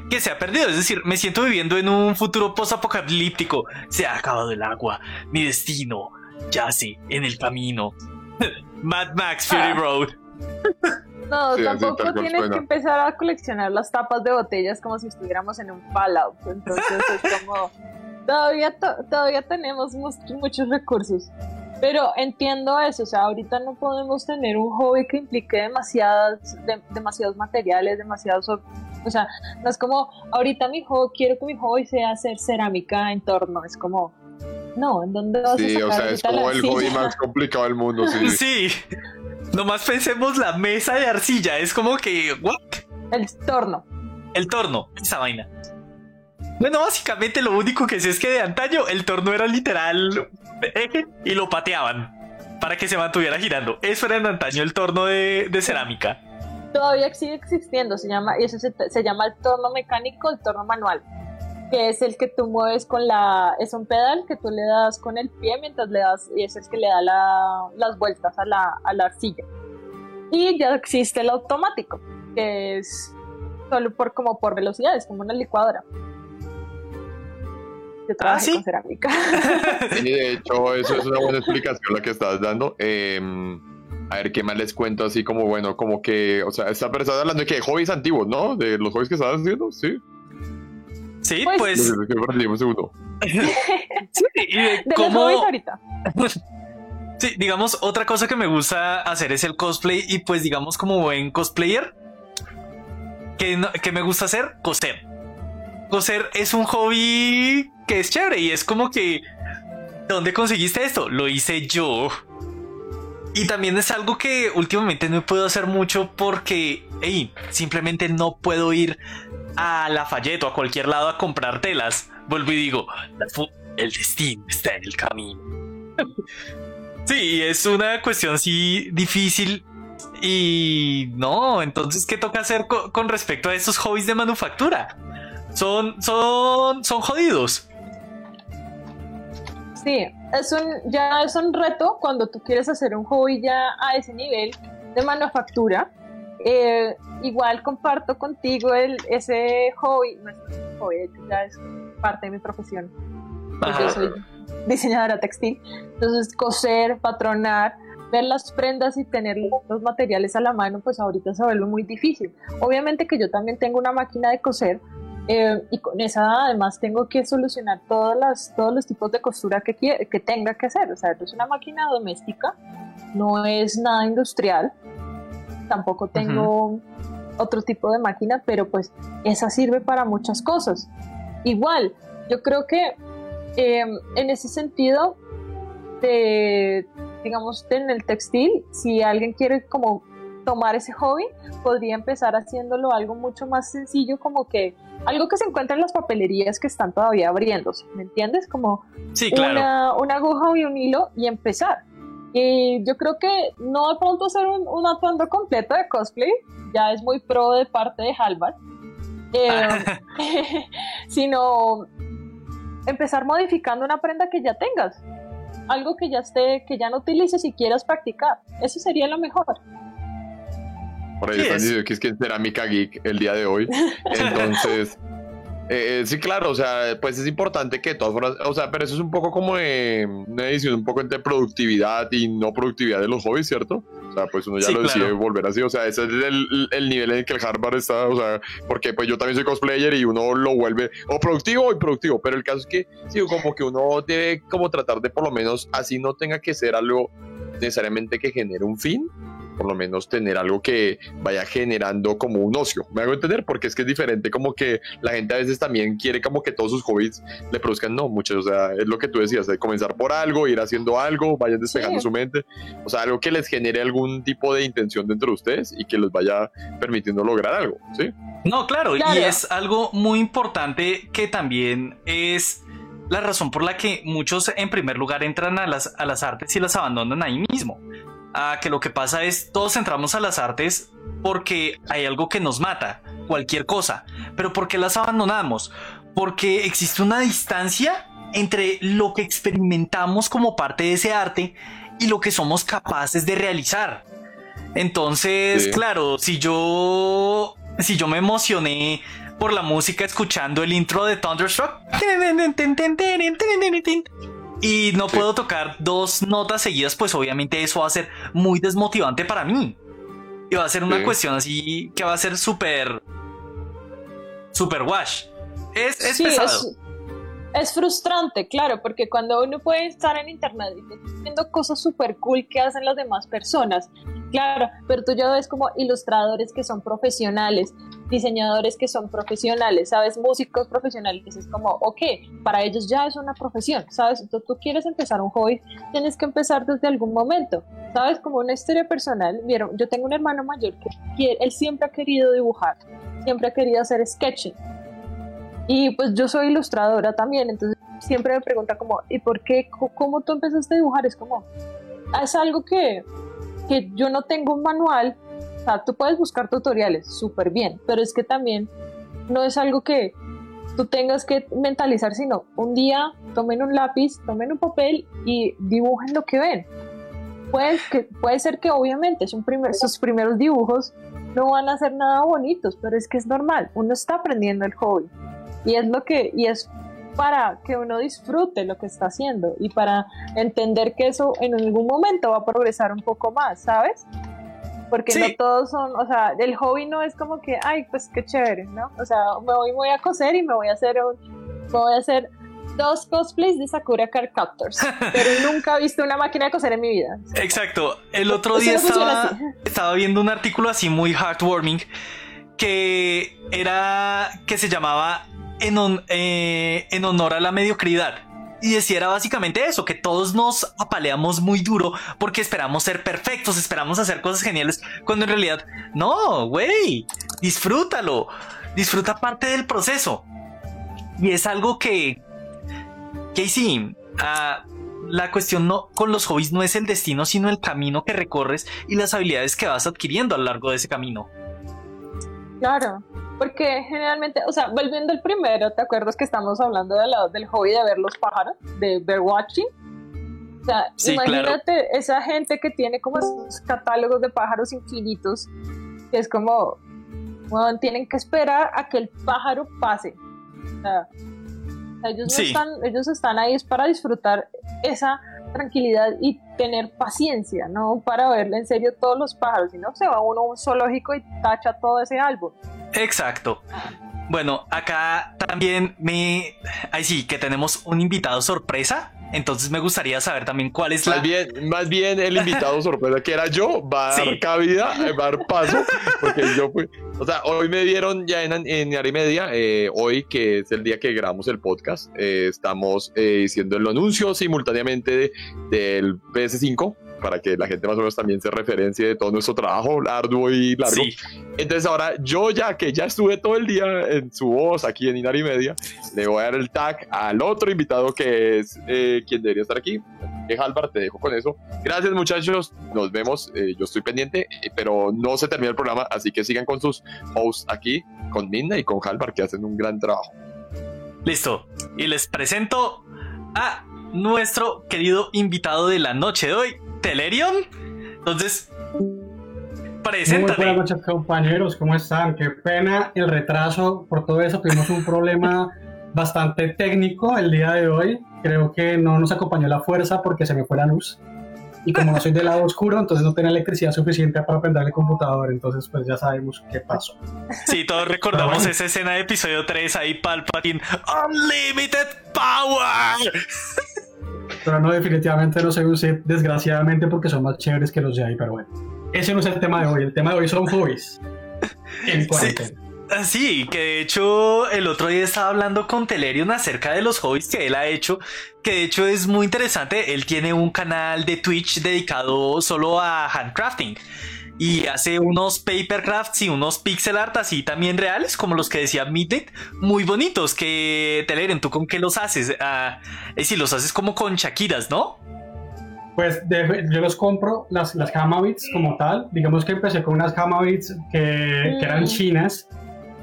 que se ha perdido. Es decir, me siento viviendo en un futuro post-apocalíptico. Se ha acabado el agua, mi destino ya sí, en el camino. Mad Max Fury ah. Road. No, tampoco tienes que empezar a coleccionar las tapas de botellas como si estuviéramos en un Fallout. Entonces es como. Todavía, todavía tenemos muchos recursos. Pero entiendo eso, o sea, ahorita no podemos tener un hobby que implique demasiadas, demasiados materiales, demasiados... O sea, no es como, ahorita mi hobby, quiero que mi hobby sea hacer cerámica en torno, es como, no, ¿en dónde vas sí, a Sí, o sea, es como el hobby más complicado del mundo, sí. sí. Nomás pensemos la mesa de arcilla, es como que, ¿what? El torno. El torno, esa vaina. Bueno, básicamente lo único que sé es que de antaño el torno era literal eje y lo pateaban para que se mantuviera girando. Eso era en antaño el torno de, cerámica. Todavía sigue existiendo, se llama, y eso se, se llama el torno mecánico, el torno manual que es el que tú mueves con la, es un pedal que tú le das con el pie mientras le das, y es el que le da las vueltas a la, a la arcilla. Y ya existe el automático, que es solo por como por velocidades, como una licuadora. Yo ¿Ah, sí? con cerámica. Sí, de hecho, eso es una buena explicación la que estás dando. Em, a ver, ¿qué más les cuento? Así como, bueno, como que, o sea, esta persona hablando de que hobbies antiguos, ¿no? De los hobbies que estabas haciendo, sí. Sí, pues. pues... un segundo. sí, y cómo... ahorita. sí, digamos, otra cosa que me gusta hacer es el cosplay. Y pues, digamos, como buen cosplayer, que, que me gusta hacer, coser. Coser es un hobby que es chévere y es como que. ¿Dónde conseguiste esto? Lo hice yo. Y también es algo que últimamente no puedo hacer mucho porque, hey, simplemente no puedo ir a Lafayette o a cualquier lado a comprar telas, vuelvo y digo, el destino está en el camino. sí, es una cuestión sí difícil y no, entonces, ¿qué toca hacer con, respecto a estos hobbies de manufactura? Son, son, son jodidos. Sí, es un, ya es un reto cuando tú quieres hacer un hobby ya a ese nivel de manufactura eh, igual comparto contigo el, ese hobby, no es hobby, ya es parte de mi profesión. Yo soy diseñadora textil. Entonces, coser, patronar, ver las prendas y tener los materiales a la mano, pues ahorita se vuelve muy difícil. Obviamente que yo también tengo una máquina de coser eh, y con esa además tengo que solucionar todas las, todos los tipos de costura que, que tenga que hacer. O sea, es una máquina doméstica, no es nada industrial tampoco tengo otro tipo de máquina, pero pues esa sirve para muchas cosas. Igual, yo creo que em, en ese sentido, de, digamos, en el textil, si alguien quiere como tomar ese hobby, podría empezar haciéndolo algo mucho más sencillo, como que algo que se encuentra en las papelerías que están todavía abriéndose, ¿me entiendes? Como una, una aguja y un hilo y empezar. Y yo creo que no de pronto hacer un, un atuendo completo de cosplay, ya es muy pro de parte de Halvard, eh, sino empezar modificando una prenda que ya tengas, algo que ya esté, que ya no utilices y quieras practicar. Eso sería lo mejor. Por ahí están diciendo que es que cerámica geek el día de hoy. Entonces, eh, eh, sí, claro, o sea, pues es importante que de todas formas, o sea, pero eso es un poco como una edición un poco entre productividad y no productividad de los hobbies, ¿cierto? O sea, pues uno ya lo decide volver así, o sea, ese es el, el, nivel en el que el Harvard está, o sea, porque pues yo también soy cosplayer y uno lo vuelve o productivo o improductivo, pero el caso es que, sí, como que uno debe como tratar de por lo menos así no tenga que ser algo necesariamente que genere un fin, por lo menos tener algo que vaya generando como un ocio. Me hago entender porque es que es diferente como que la gente a veces también quiere como que todos sus hobbies le produzcan, no, muchos, o sea, es lo que tú decías, de comenzar por algo, ir haciendo algo, vayan despejando su mente, o sea, algo que les genere algún tipo de intención dentro de ustedes y que les vaya permitiendo lograr algo, ¿sí? No, claro, y es algo muy importante que también es la razón por la que muchos en primer lugar entran a las, a las artes y las abandonan ahí mismo a que lo que pasa es todos entramos a las artes porque hay algo que nos mata, cualquier cosa. Pero ¿por qué las abandonamos? Porque existe una distancia entre lo que experimentamos como parte de ese arte y lo que somos capaces de realizar. Entonces, claro, si yo si yo me emocioné por la música escuchando el intro de Thunderstruck y no puedo tocar dos notas seguidas, pues obviamente eso va a ser muy desmotivante para mí. Y va a ser una cuestión así que va a ser súper. súper wash. Es, es pesado. Es, frustrante, claro, porque cuando uno puede estar en internet viendo cosas súper cool que hacen las demás personas, claro, pero tú ya ves como ilustradores que son profesionales, diseñadores que son profesionales, ¿sabes? Músicos profesionales, es como, ok, para ellos ya es una profesión, ¿sabes? Entonces tú quieres empezar un hobby, tienes que empezar desde algún momento, ¿sabes? Como una historia personal, vieron, yo tengo un hermano mayor que él siempre ha querido dibujar, siempre ha querido hacer sketching. Y pues yo soy ilustradora también, entonces siempre me pregunta como, ¿y por qué? ¿Cómo tú empezaste a dibujar? Es como, es algo que, que yo no tengo un manual, o sea, tú puedes buscar tutoriales súper bien, pero es que también no es algo que tú tengas que mentalizar, sino un día tomen un lápiz, tomen un papel y dibujen lo que ven. Puede, que, puede ser que obviamente son primer, sus primeros dibujos no van a ser nada bonitos, pero es que es normal, uno está aprendiendo el hobby y es lo que y es para que uno disfrute lo que está haciendo y para entender que eso en algún momento va a progresar un poco más, ¿sabes? porque no todos son, o sea, el hobby no es como que, ay, pues qué chévere, ¿no? O sea, me voy, voy a coser y me voy a hacer un, voy a hacer dos cosplays de Sakura Card Captors, pero nunca he visto una máquina de coser en mi vida. Exacto, el otro día estaba, estaba viendo un artículo así muy heartwarming que era, que se llamaba en, eh, en honor a la mediocridad y decía era básicamente eso, que todos nos apaleamos muy duro porque esperamos ser perfectos, esperamos hacer cosas geniales, cuando en realidad no, güey, disfrútalo, disfruta parte del proceso. Y es algo que, que sí, ah, la cuestión no, con los hobbies no es el destino, sino el camino que recorres y las habilidades que vas adquiriendo a lo largo de ese camino. Claro, porque generalmente, o sea, volviendo al primero, ¿te acuerdas que estamos hablando de la, del hobby de ver los pájaros, de ver watching? O sea, imagínate esa gente que tiene como esos catálogos de pájaros infinitos, que es como, bueno, tienen que esperar a que el pájaro pase. O sea, ellos, están, ellos están ahí es para disfrutar esa tranquilidad y tener paciencia, ¿no? Para verle en serio todos los pájaros, si no se va uno a un zoológico y tacha todo ese álbum. Exacto. Bueno, acá también me... Ahí sí, que tenemos un invitado sorpresa. Entonces me gustaría saber también cuál es más la... Bien, más bien el invitado sorpresa que era yo, va a dar cabida, eh, va a dar paso, porque yo fui... O sea, hoy me dieron ya en, en y Media, eh, hoy que es el día que grabamos el podcast, eh, estamos diciendo el anuncio simultáneamente del PS5, para que la gente más o menos también se referencie de todo nuestro trabajo arduo y largo. Entonces ahora yo ya que ya estuve todo el día en su voz aquí en Inari Media, le voy a dar el tag al otro invitado que es eh, quien debería estar aquí. que Halvar, te dejo con eso. Gracias muchachos, nos vemos, eh, yo estoy pendiente, eh, pero no se termina el programa, así que sigan con sus hosts aquí, con Minna y con Halvar, que hacen un gran trabajo. Listo, y les presento a nuestro querido invitado de la noche de hoy, Telerion. Entonces, preséntate. Muy buenas noches compañeros, ¿cómo están? Qué pena el retraso, por todo eso tuvimos un problema bastante técnico el día de hoy. Creo que no nos acompañó la fuerza porque se me fue la luz. Y como no soy del lado oscuro, entonces no tenía electricidad suficiente para prender el computador. Entonces, pues ya sabemos qué pasó. Sí, todos recordamos esa escena de episodio 3 ahí, Palpatine, Unlimited Power. Pero no, definitivamente no soy un Sith, desgraciadamente, porque son más chéveres que los Jedi, pero bueno. Ese no es el tema de hoy. El tema de hoy son hobbies. En cuarentena. Ah, sí, que de hecho el otro día estaba hablando con Telerion acerca de los hobbies que él ha hecho, que de hecho es muy interesante. Él tiene un canal de Twitch dedicado solo a handcrafting y hace unos papercrafts y unos pixel art así también reales, como los que decía Midnight, muy bonitos. Que Telerion, ¿tú con qué los haces? Ah, es decir, los haces como con Shakiras, ¿no? Pues yo los compro, las, las Hamabits como tal. Digamos que empecé con unas Hamabits que, que eran chinas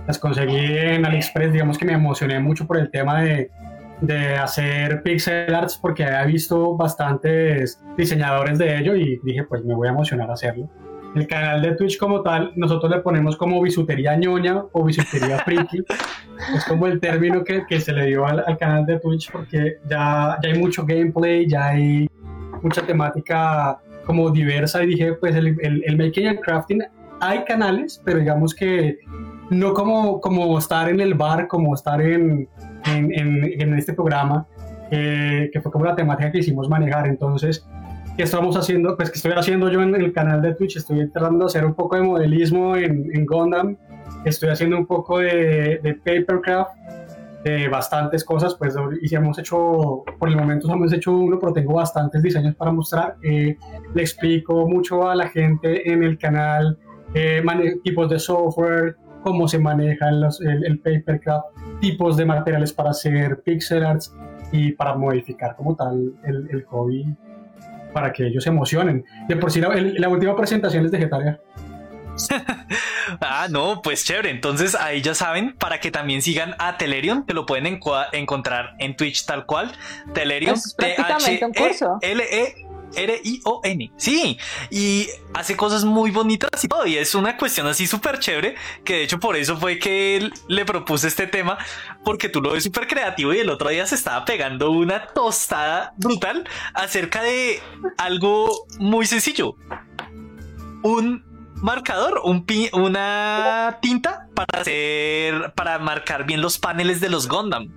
las conseguí en AliExpress, digamos que me emocioné mucho por el tema de, de hacer pixel arts porque había visto bastantes diseñadores de ello y dije pues me voy a emocionar a hacerlo. El canal de Twitch como tal, nosotros le ponemos como bisutería ñoña o bisutería friki. es como el término que, que se le dio al, al, canal de Twitch porque ya, ya hay mucho gameplay, ya hay mucha temática como diversa y dije pues el, el, el making and crafting hay canales, pero digamos que no como, como estar en el bar, como estar en, en, en, este programa, eh, que fue como la temática que hicimos manejar. Entonces, ¿qué estamos haciendo? Pues que estoy haciendo yo en el canal de Twitch, estoy tratando de hacer un poco de modelismo en, en Gundam, estoy haciendo un poco de, de papercraft, de bastantes cosas, pues y hemos hecho, por el momento hemos hecho uno, pero tengo bastantes diseños para mostrar. Eh, le explico mucho a la gente en el canal eh, tipos de software, cómo se maneja el, el, papercraft, tipos de materiales para hacer pixel arts y para modificar como tal el, el hobby para que ellos se emocionen. De por sí, la, la última presentación es de Getaria. ah, no, pues chévere. Entonces ahí ya saben, para que también sigan a Telerion, que lo pueden encontrar en Twitch tal cual. Telerion, T-H-E-L-E R-I-O-N. Sí, y hace cosas muy bonitas y todo. Y es una cuestión así súper chévere. Que de hecho, por eso fue que le propuse este tema. Porque tú lo ves súper creativo. Y el otro día se estaba pegando una tostada brutal acerca de algo muy sencillo: un marcador, un una tinta para hacer, para marcar bien los paneles de los Gundam.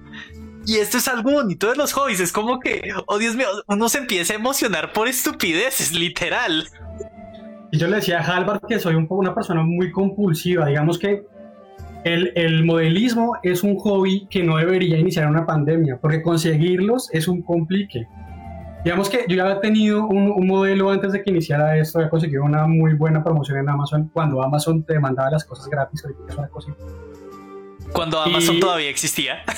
Y esto es algo bonito de los hobbies. Es como que, oh Dios mío, uno se empieza a emocionar por estupideces, literal. Y yo le decía a Halvard que soy un, una persona muy compulsiva. Digamos que el, el, modelismo es un hobby que no debería iniciar una pandemia, porque conseguirlos es un complique. Digamos que yo ya había tenido un, modelo antes de que iniciara esto, había conseguido una muy buena promoción en Amazon cuando Amazon te mandaba las cosas gratis, ahorita es una cosita. Cuando Amazon y... todavía existía.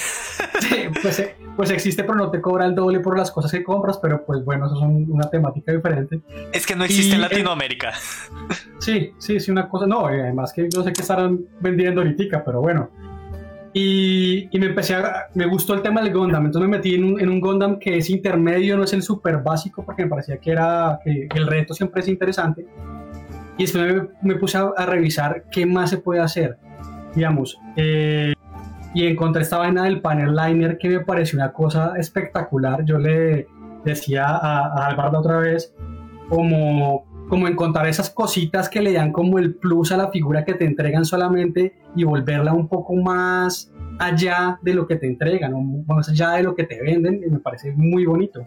Sí, pues, pues, existe, pero no te cobra el doble por las cosas que compras, pero pues bueno, eso es un, una temática diferente. Es que no existe y, en Latinoamérica. Eh, sí, sí, sí, una cosa, no, además que no sé qué estarán vendiendo ahorita, pero bueno. Y, y, me empecé a, me gustó el tema del Gundam, entonces me metí en un, en un Gundam que es intermedio, no es el súper básico, porque me parecía que era, que el reto siempre es interesante. Y después me, me puse a, a revisar qué más se puede hacer digamos, eh, y encontré esta vaina del panel liner que me pareció una cosa espectacular. Yo le decía a, a otra vez, como, como encontrar esas cositas que le dan como el plus a la figura que te entregan solamente y volverla un poco más allá de lo que te entregan, o más allá de lo que te venden, y me parece muy bonito.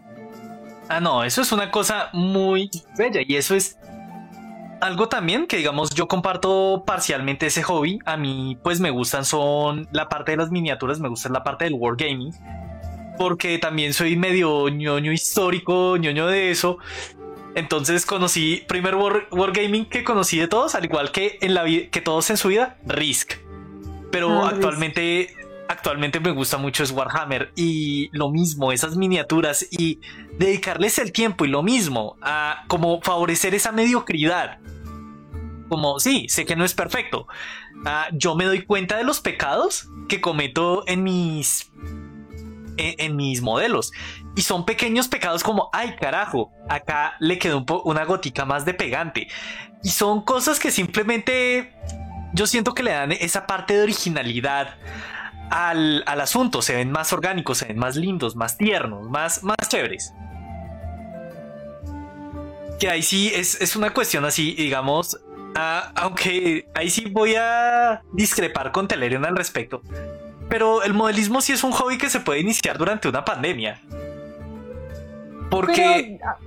Ah, no, eso es una cosa muy bella y eso es algo también que digamos yo comparto parcialmente ese hobby. A mí pues me gustan son la parte de las miniaturas, me gusta la parte del wargaming. Porque también soy medio ñoño histórico, ñoño de eso. Entonces conocí, primer war, wargaming que conocí de todos, al igual que en la que todos en su vida, Risk. Pero ah, actualmente actualmente me gusta mucho es Warhammer y lo mismo, esas miniaturas y dedicarles el tiempo y lo mismo a como favorecer esa mediocridad. Como, sí, sé que no es perfecto. Ah, yo me doy cuenta de los pecados que cometo en mis en, mis modelos. Y son pequeños pecados como, ay carajo, acá le quedó una gotica más de pegante. Y son cosas que simplemente yo siento que le dan esa parte de originalidad al, asunto. Se ven más orgánicos, se ven más lindos, más tiernos, más, más chéveres. Que ahí sí es, una cuestión así, digamos, ah, aunque ahí sí voy a discrepar con Telerion al respecto. Pero el modelismo sí es un hobby que se puede iniciar durante una pandemia. Porque... Ah,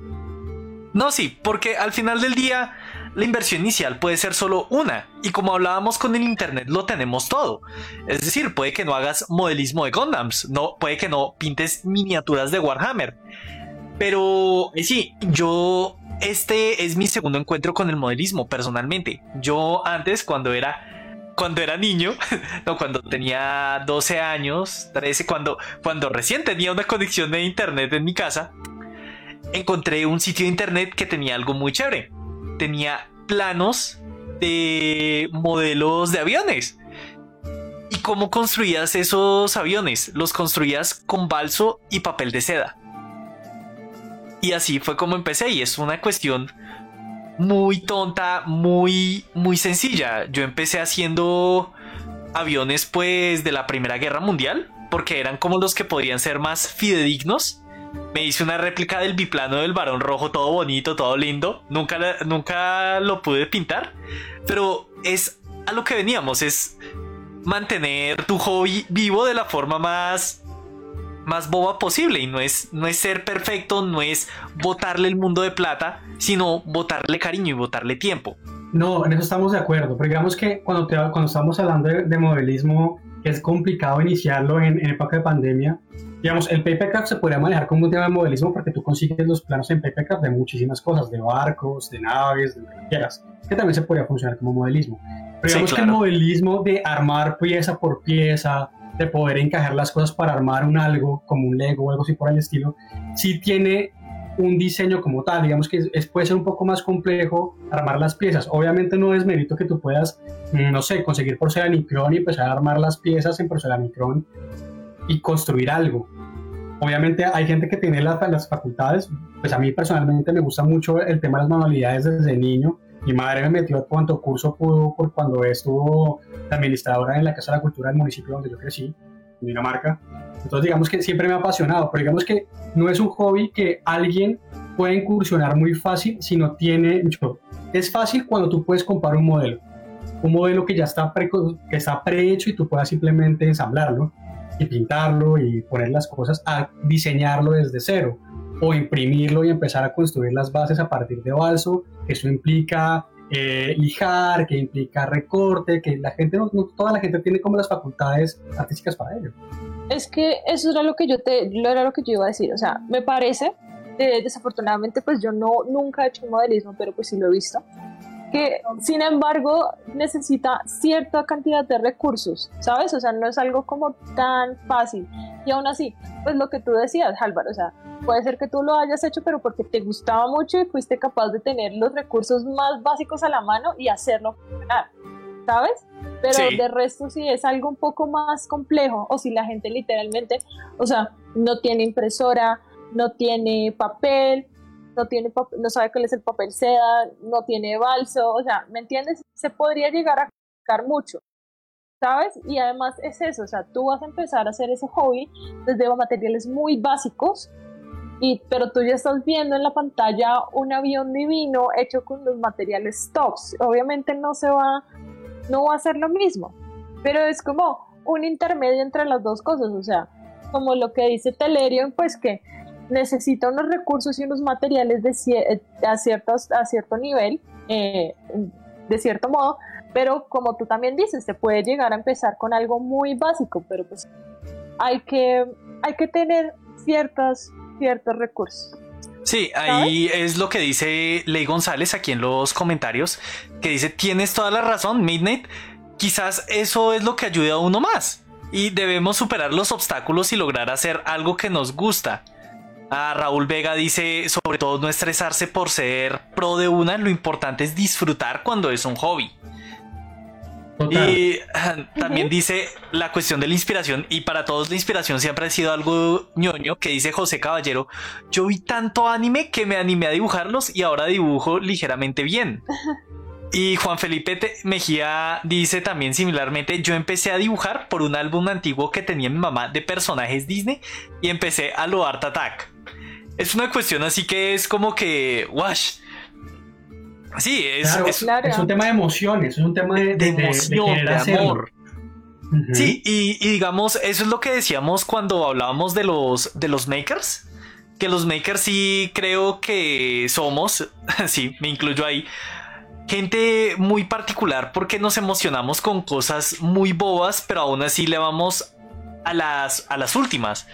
no, sí, porque al final del día la inversión inicial puede ser solo una. Y como hablábamos con el internet, lo tenemos todo. Es decir, puede que no hagas modelismo de Gundams, no, puede que no pintes miniaturas de Warhammer. Pero eh, sí, yo este es mi segundo encuentro con el modelismo personalmente. Yo antes cuando era cuando era niño, no, cuando tenía 12 años, 13, cuando, cuando recién tenía una conexión de internet en mi casa, encontré un sitio de internet que tenía algo muy chévere. Tenía planos de modelos de aviones. ¿Y cómo construías esos aviones? Los construías con balso y papel de seda. Y así fue como empecé y es una cuestión muy tonta, muy, muy sencilla. Yo empecé haciendo aviones pues de la Primera Guerra Mundial, porque eran como los que podrían ser más fidedignos. Me hice una réplica del biplano del varón rojo, todo bonito, todo lindo. Nunca, nunca lo pude pintar, pero es a lo que veníamos, es mantener tu hobby vivo de la forma más más boba posible y no es, no es ser perfecto, no es botarle el mundo de plata, sino botarle cariño y botarle tiempo. No, en eso estamos de acuerdo, pero digamos que cuando, te, cuando estamos hablando de, modelismo, es complicado iniciarlo en, época de pandemia. Digamos, el papercraft se podría manejar como un tema de modelismo porque tú consigues los planos en papercraft de muchísimas cosas, de barcos, de naves, de lo que quieras, que también se podría funcionar como modelismo. Pero digamos que el modelismo de armar pieza por pieza, de poder encajar las cosas para armar un algo, como un Lego o algo así por el estilo, sí tiene un diseño como tal, digamos que es, puede ser un poco más complejo armar las piezas. Obviamente no es mérito que tú puedas, mm, no sé, conseguir porcelanicrón y empezar a armar las piezas en porcelanicrón y construir algo. Obviamente hay gente que tiene las, las facultades, pues a mí personalmente me gusta mucho el tema de las manualidades desde niño, mi madre me metió a cuanto curso pudo por cuando estuvo administradora en la Casa de la Cultura del municipio donde yo crecí, Dinamarca. Entonces digamos que siempre me ha apasionado, pero digamos que no es un hobby que alguien pueda incursionar muy fácil si no tiene... Es fácil cuando tú puedes comprar un modelo, un modelo que ya está, pre, que está prehecho y tú puedas simplemente ensamblarlo y pintarlo y poner las cosas a diseñarlo desde cero o imprimirlo y empezar a construir las bases a partir de balso, eso implica eh, lijar, que implica recorte, que la gente, no, toda la gente tiene como las facultades artísticas para ello. Es que eso era lo que yo te, era lo que yo iba a decir, o sea, me parece, eh, desafortunadamente pues yo no, nunca he hecho modelismo, pero pues sí lo he visto, que sin embargo necesita cierta cantidad de recursos, ¿sabes? O sea, no es algo como tan fácil. Y aún así, pues lo que tú decías, Álvaro, o sea, puede ser que tú lo hayas hecho, pero porque te gustaba mucho y fuiste capaz de tener los recursos más básicos a la mano y hacerlo funcionar, ¿sabes? Pero de resto si es algo un poco más complejo o si la gente literalmente, o sea, no tiene impresora, no tiene papel, no tiene no sabe cuál es el papel seda, no tiene balso, o sea, ¿me entiendes? Se podría llegar a complicar mucho, ¿sabes? Y además es eso, o sea, tú vas a empezar a hacer ese hobby desde materiales muy básicos, y, pero tú ya estás viendo en la pantalla un avión divino hecho con los materiales tops. Obviamente no se va, no va a ser lo mismo, pero es como un intermedio entre las dos cosas, o sea, como lo que dice Telerion, pues que necesita unos recursos y unos materiales de eh, a, ciertos, a cierto nivel, eh, de cierto modo, pero como tú también dices, se puede llegar a empezar con algo muy básico, pero pues hay que, hay que tener ciertos, ciertos recursos. Sí, ahí es lo que dice Ley González aquí en los comentarios, que dice, tienes toda la razón, Midnight, quizás eso es lo que ayuda a uno más. y debemos superar los obstáculos y lograr hacer algo que nos gusta. A Raúl Vega dice, sobre todo no estresarse por ser pro de una, lo importante es disfrutar cuando es un hobby. Y también dice la cuestión de la inspiración, y para todos la inspiración siempre ha sido algo ñoño, que dice José Caballero, yo vi tanto anime que me animé a dibujarlos y ahora dibujo ligeramente bien. Y Juan Felipe Mejía dice también similarmente, yo empecé a dibujar por un álbum antiguo que tenía mi mamá de personajes Disney y empecé a lo Art Attack. Es una cuestión así que es como que, wash, Sí, es, es, un tema de emociones, es un tema de, emoción, de, amor. Sí, y, digamos, eso es lo que decíamos cuando hablábamos de los, de los makers. Que los makers sí creo que somos, sí, me incluyo ahí, gente muy particular porque nos emocionamos con cosas muy bobas, pero aún así le vamos a las, a las últimas.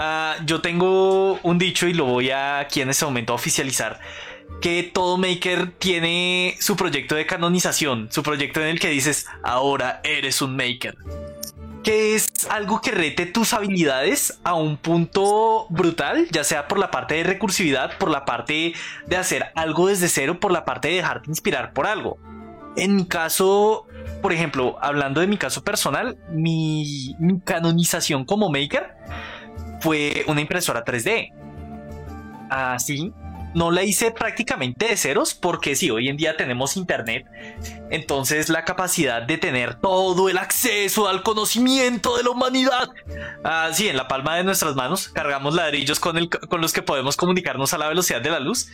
Ah, yo tengo un dicho y lo voy a aquí en este momento a oficializar que todo maker tiene su proyecto de canonización, su proyecto en el que dices, ahora eres un maker. Que es algo que rete tus habilidades a un punto brutal, ya sea por la parte de recursividad, por la parte de hacer algo desde cero, por la parte de dejarte inspirar por algo. En mi caso, por ejemplo, hablando de mi caso personal, mi, mi canonización como maker fue una impresora 3D. Así, no la hice prácticamente de ceros porque sí, hoy en día tenemos internet, entonces la capacidad de tener todo el acceso al conocimiento de la humanidad, así ah, en la palma de nuestras manos, cargamos ladrillos con, el, con los que podemos comunicarnos a la velocidad de la luz.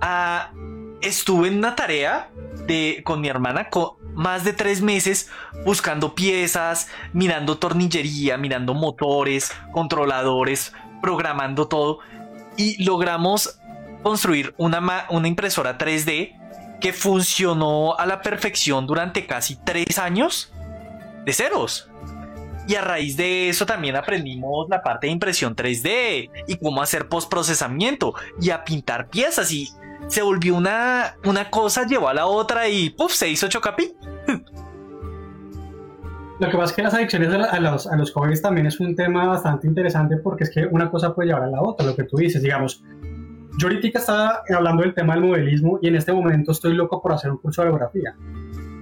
Ah, estuve en una tarea de, con mi hermana con más de tres meses buscando piezas, mirando tornillería, mirando motores, controladores, programando todo y logramos construir una, una impresora 3D que funcionó a la perfección durante casi tres años de ceros. Y a raíz de eso también aprendimos la parte de impresión 3D y cómo hacer postprocesamiento y a pintar piezas y se volvió una, una cosa, llevó a la otra y puff, se hizo chocapi. Lo que pasa es que las adicciones a, los, a los jóvenes también es un tema bastante interesante porque es que una cosa puede llevar a la otra, lo que tú dices, digamos, yo ahorita estaba hablando del tema del modelismo y en este momento estoy loco por hacer un curso de geografía.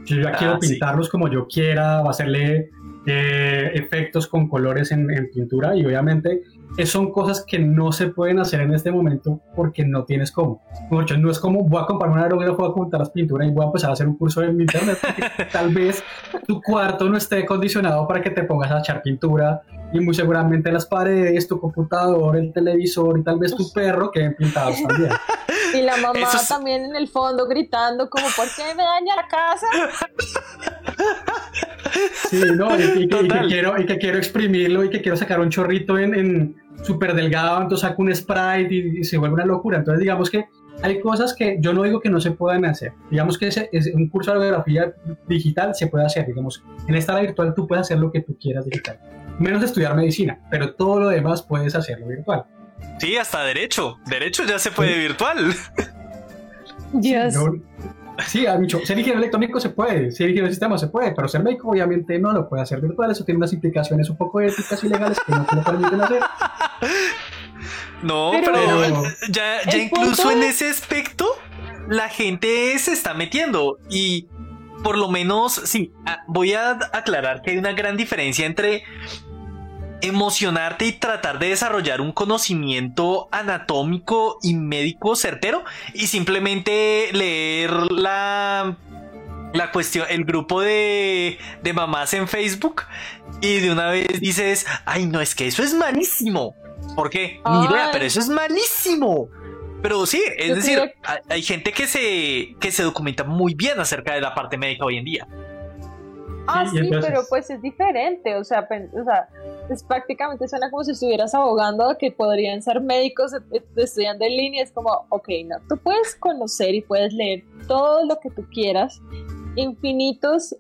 Yo ya quiero ah, pintarlos como yo quiera, va a hacerle eh, efectos con colores en, pintura y obviamente son cosas que no se pueden hacer en este momento porque no tienes cómo. Mucho, no es como voy a comprar un aerógrafo, voy a contar las pinturas y voy a empezar a hacer un curso en internet. tal vez tu cuarto no esté condicionado para que te pongas a echar pintura y muy seguramente las paredes, tu computador, el televisor y tal vez tu perro queden pintados también. Y la mamá también en el fondo gritando como, ¿por qué me daña la casa? Sí, no, y, que, quiero, y que quiero exprimirlo y que quiero sacar un chorrito en, en súper delgado, entonces saco un sprite y, se vuelve una locura. Entonces digamos que hay cosas que yo no digo que no se puedan hacer. Digamos que ese, es un curso de geografía digital se puede hacer. Digamos, en esta virtual tú puedes hacer lo que tú quieras digital menos estudiar medicina, pero todo lo demás puedes hacerlo virtual. Sí, hasta derecho. Derecho ya se puede virtual. Yes. Sí, ha dicho, ser ingeniero electrónico se puede, ser ingeniero de sistemas se puede, pero ser médico obviamente no lo puede hacer virtual. Eso tiene unas implicaciones un poco éticas y legales que no te lo permiten hacer. No, pero, ya, ya incluso en ese aspecto la gente se está metiendo y por lo menos, sí, voy a aclarar que hay una gran diferencia entre emocionarte y tratar de desarrollar un conocimiento anatómico y médico certero y simplemente leer la la cuestión, el grupo de, de mamás en Facebook y de una vez dices, ay no, es que eso es malísimo. ¿Por qué? Ni idea, pero eso es malísimo. Pero sí, es decir, hay gente que se, que se documenta muy bien acerca de la parte médica hoy en día. Ah, sí, pero pues es diferente, o sea, o sea, es prácticamente suena como si estuvieras abogando que podrían ser médicos estudiando en línea, es como, ok, no, tú puedes conocer y puedes leer todo lo que tú quieras, infinitos,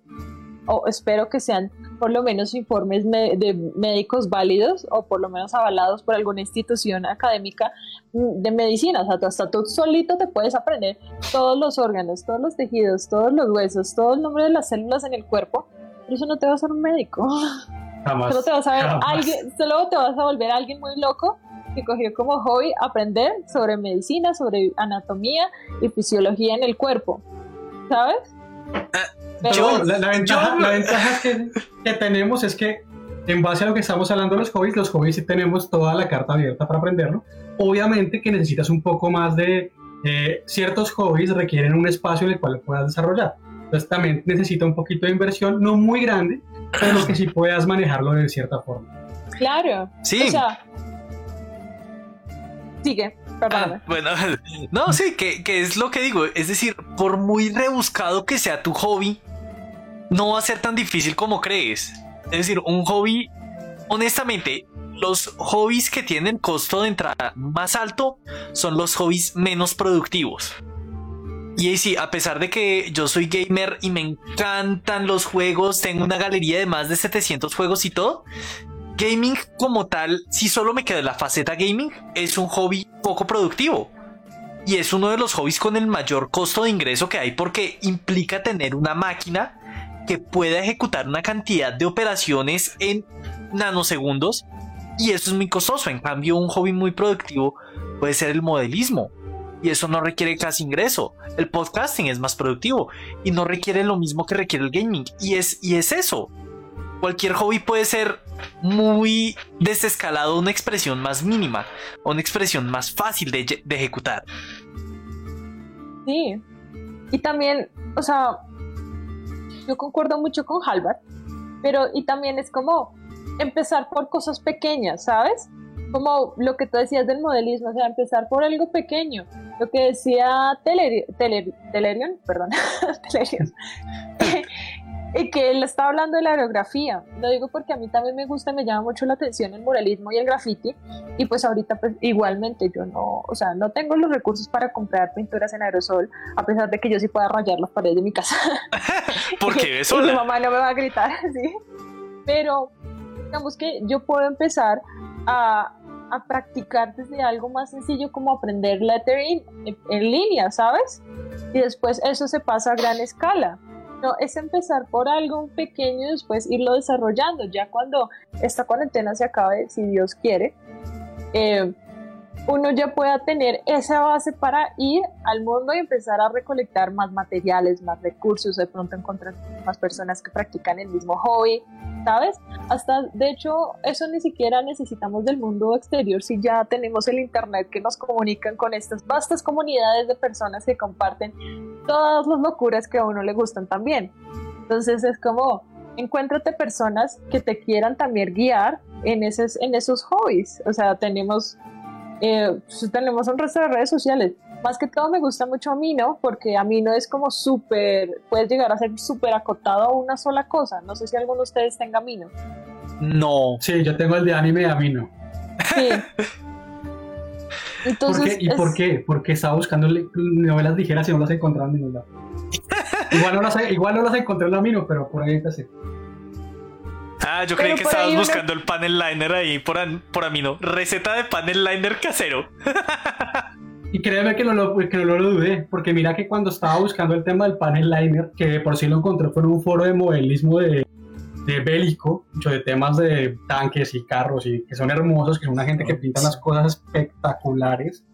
o espero que sean por lo menos informes de médicos válidos o por lo menos avalados por alguna institución académica mm, de medicina. O sea, tú hasta tú solito te puedes aprender todos los órganos, todos los tejidos, todos los huesos, todo el nombre de las células en el cuerpo, eso no te va a hacer un médico. solo te vas a ver alguien, solo te vas a volver alguien muy loco que cogió como hobby aprender sobre medicina, sobre anatomía y fisiología en el cuerpo. ¿Sabes? Pero, la, ventaja, que, que, tenemos es que en base a lo que estamos hablando de los hobbies, los hobbies sí tenemos toda la carta abierta para aprenderlo. Obviamente que necesitas un poco más de eh, ciertos hobbies requieren un espacio en el cual lo puedas desarrollar. Entonces también necesita un poquito de inversión, no muy grande, pero que sí puedas manejarlo de cierta forma. Claro. Sí. O sea, sigue. Ah, bueno, no, sí, que, que es lo que digo. Es decir, por muy rebuscado que sea tu hobby, no va a ser tan difícil como crees. Es decir, un hobby, honestamente, los hobbies que tienen costo de entrada más alto son los hobbies menos productivos. Y sí, a pesar de que yo soy gamer y me encantan los juegos, tengo una galería de más de 700 juegos y todo, gaming como tal, si solo me queda la faceta gaming, es un hobby poco productivo. Y es uno de los hobbies con el mayor costo de ingreso que hay porque implica tener una máquina que pueda ejecutar una cantidad de operaciones en nanosegundos y eso es muy costoso. En cambio, un hobby muy productivo puede ser el modelismo y eso no requiere casi ingreso. El podcasting es más productivo y no requiere lo mismo que requiere el gaming y es, y es eso. Cualquier hobby puede ser muy desescalado, una expresión más mínima, una expresión más fácil de, de ejecutar. Sí. Y también, o sea, yo concuerdo mucho con Halvard, pero y también es como empezar por cosas pequeñas, ¿sabes? Como lo que tú decías del modelismo, o sea, empezar por algo pequeño. Lo que decía Telerion, perdón, Telerion, y que él estaba hablando de la aerografía. Lo digo porque a mí también me gusta, me llama mucho la atención el muralismo y el graffiti. Y pues ahorita pues igualmente yo no, o sea, no tengo los recursos para comprar pinturas en aerosol, a pesar de que yo sí pueda rayar las paredes de mi casa. porque eso mi mamá no me va a gritar, ¿sí? Pero digamos que yo puedo empezar a, a practicar desde algo más sencillo como aprender lettering en, línea, ¿sabes? Y después eso se pasa a gran escala. No, es empezar por algo pequeño y después irlo desarrollando. Ya cuando esta cuarentena se acabe, si Dios quiere, eh, uno ya pueda tener esa base para ir al mundo y empezar a recolectar más materiales, más recursos, de pronto encontrar más personas que practican el mismo hobby, ¿sabes? Hasta, de hecho, eso ni siquiera necesitamos del mundo exterior si ya tenemos el Internet que nos comunican con estas vastas comunidades de personas que comparten todas las locuras que a uno le gustan también. Entonces es como, encuéntrate personas que te quieran también guiar en esos, en esos hobbies. O sea, tenemos, eh, pues, tenemos un resto de redes sociales más que todo me gusta mucho Amino porque Amino es como súper, puedes llegar a ser súper acotado a una sola cosa. No sé si alguno de ustedes tenga Amino. No. Sí, yo tengo el de anime de Amino. Sí. Entonces, ¿Y por qué? Porque estaba buscando novelas ligeras y no las encontraba en ningún lado. igual, no las, igual no las encontré en Amino, pero por ahí empecé. Ah, yo creí que estabas buscando el panel liner ahí por, por Amino. Receta de panel liner casero. Y créeme que no, lo, que no lo dudé, porque mira que cuando estaba buscando el tema del panel liner, que por sí lo encontré fue en un foro de modelismo de, de bélico, mucho de temas de tanques y carros, y que son hermosos, que son una gente que pinta unas cosas espectaculares.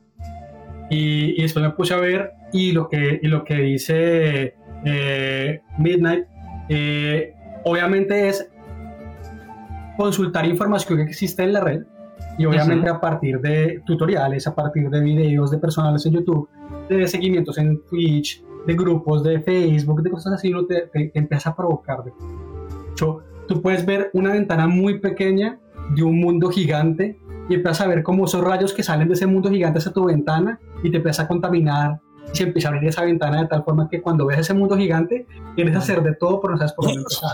Y, y después me puse a ver, y lo que, y lo que dice eh, Midnight, eh, obviamente es consultar información que existe en la red, y obviamente a partir de tutoriales, a partir de videos de personales en YouTube, de seguimientos en Twitch, de grupos de Facebook, de cosas así, uno te, empieza a provocar. De hecho, tú puedes ver una ventana muy pequeña de un mundo gigante y empiezas a ver cómo esos rayos que salen de ese mundo gigante hacia tu ventana y te empieza a contaminar y se empieza a abrir esa ventana de tal forma que cuando ves ese mundo gigante quieres hacer de todo pero no sabes por dónde empezar.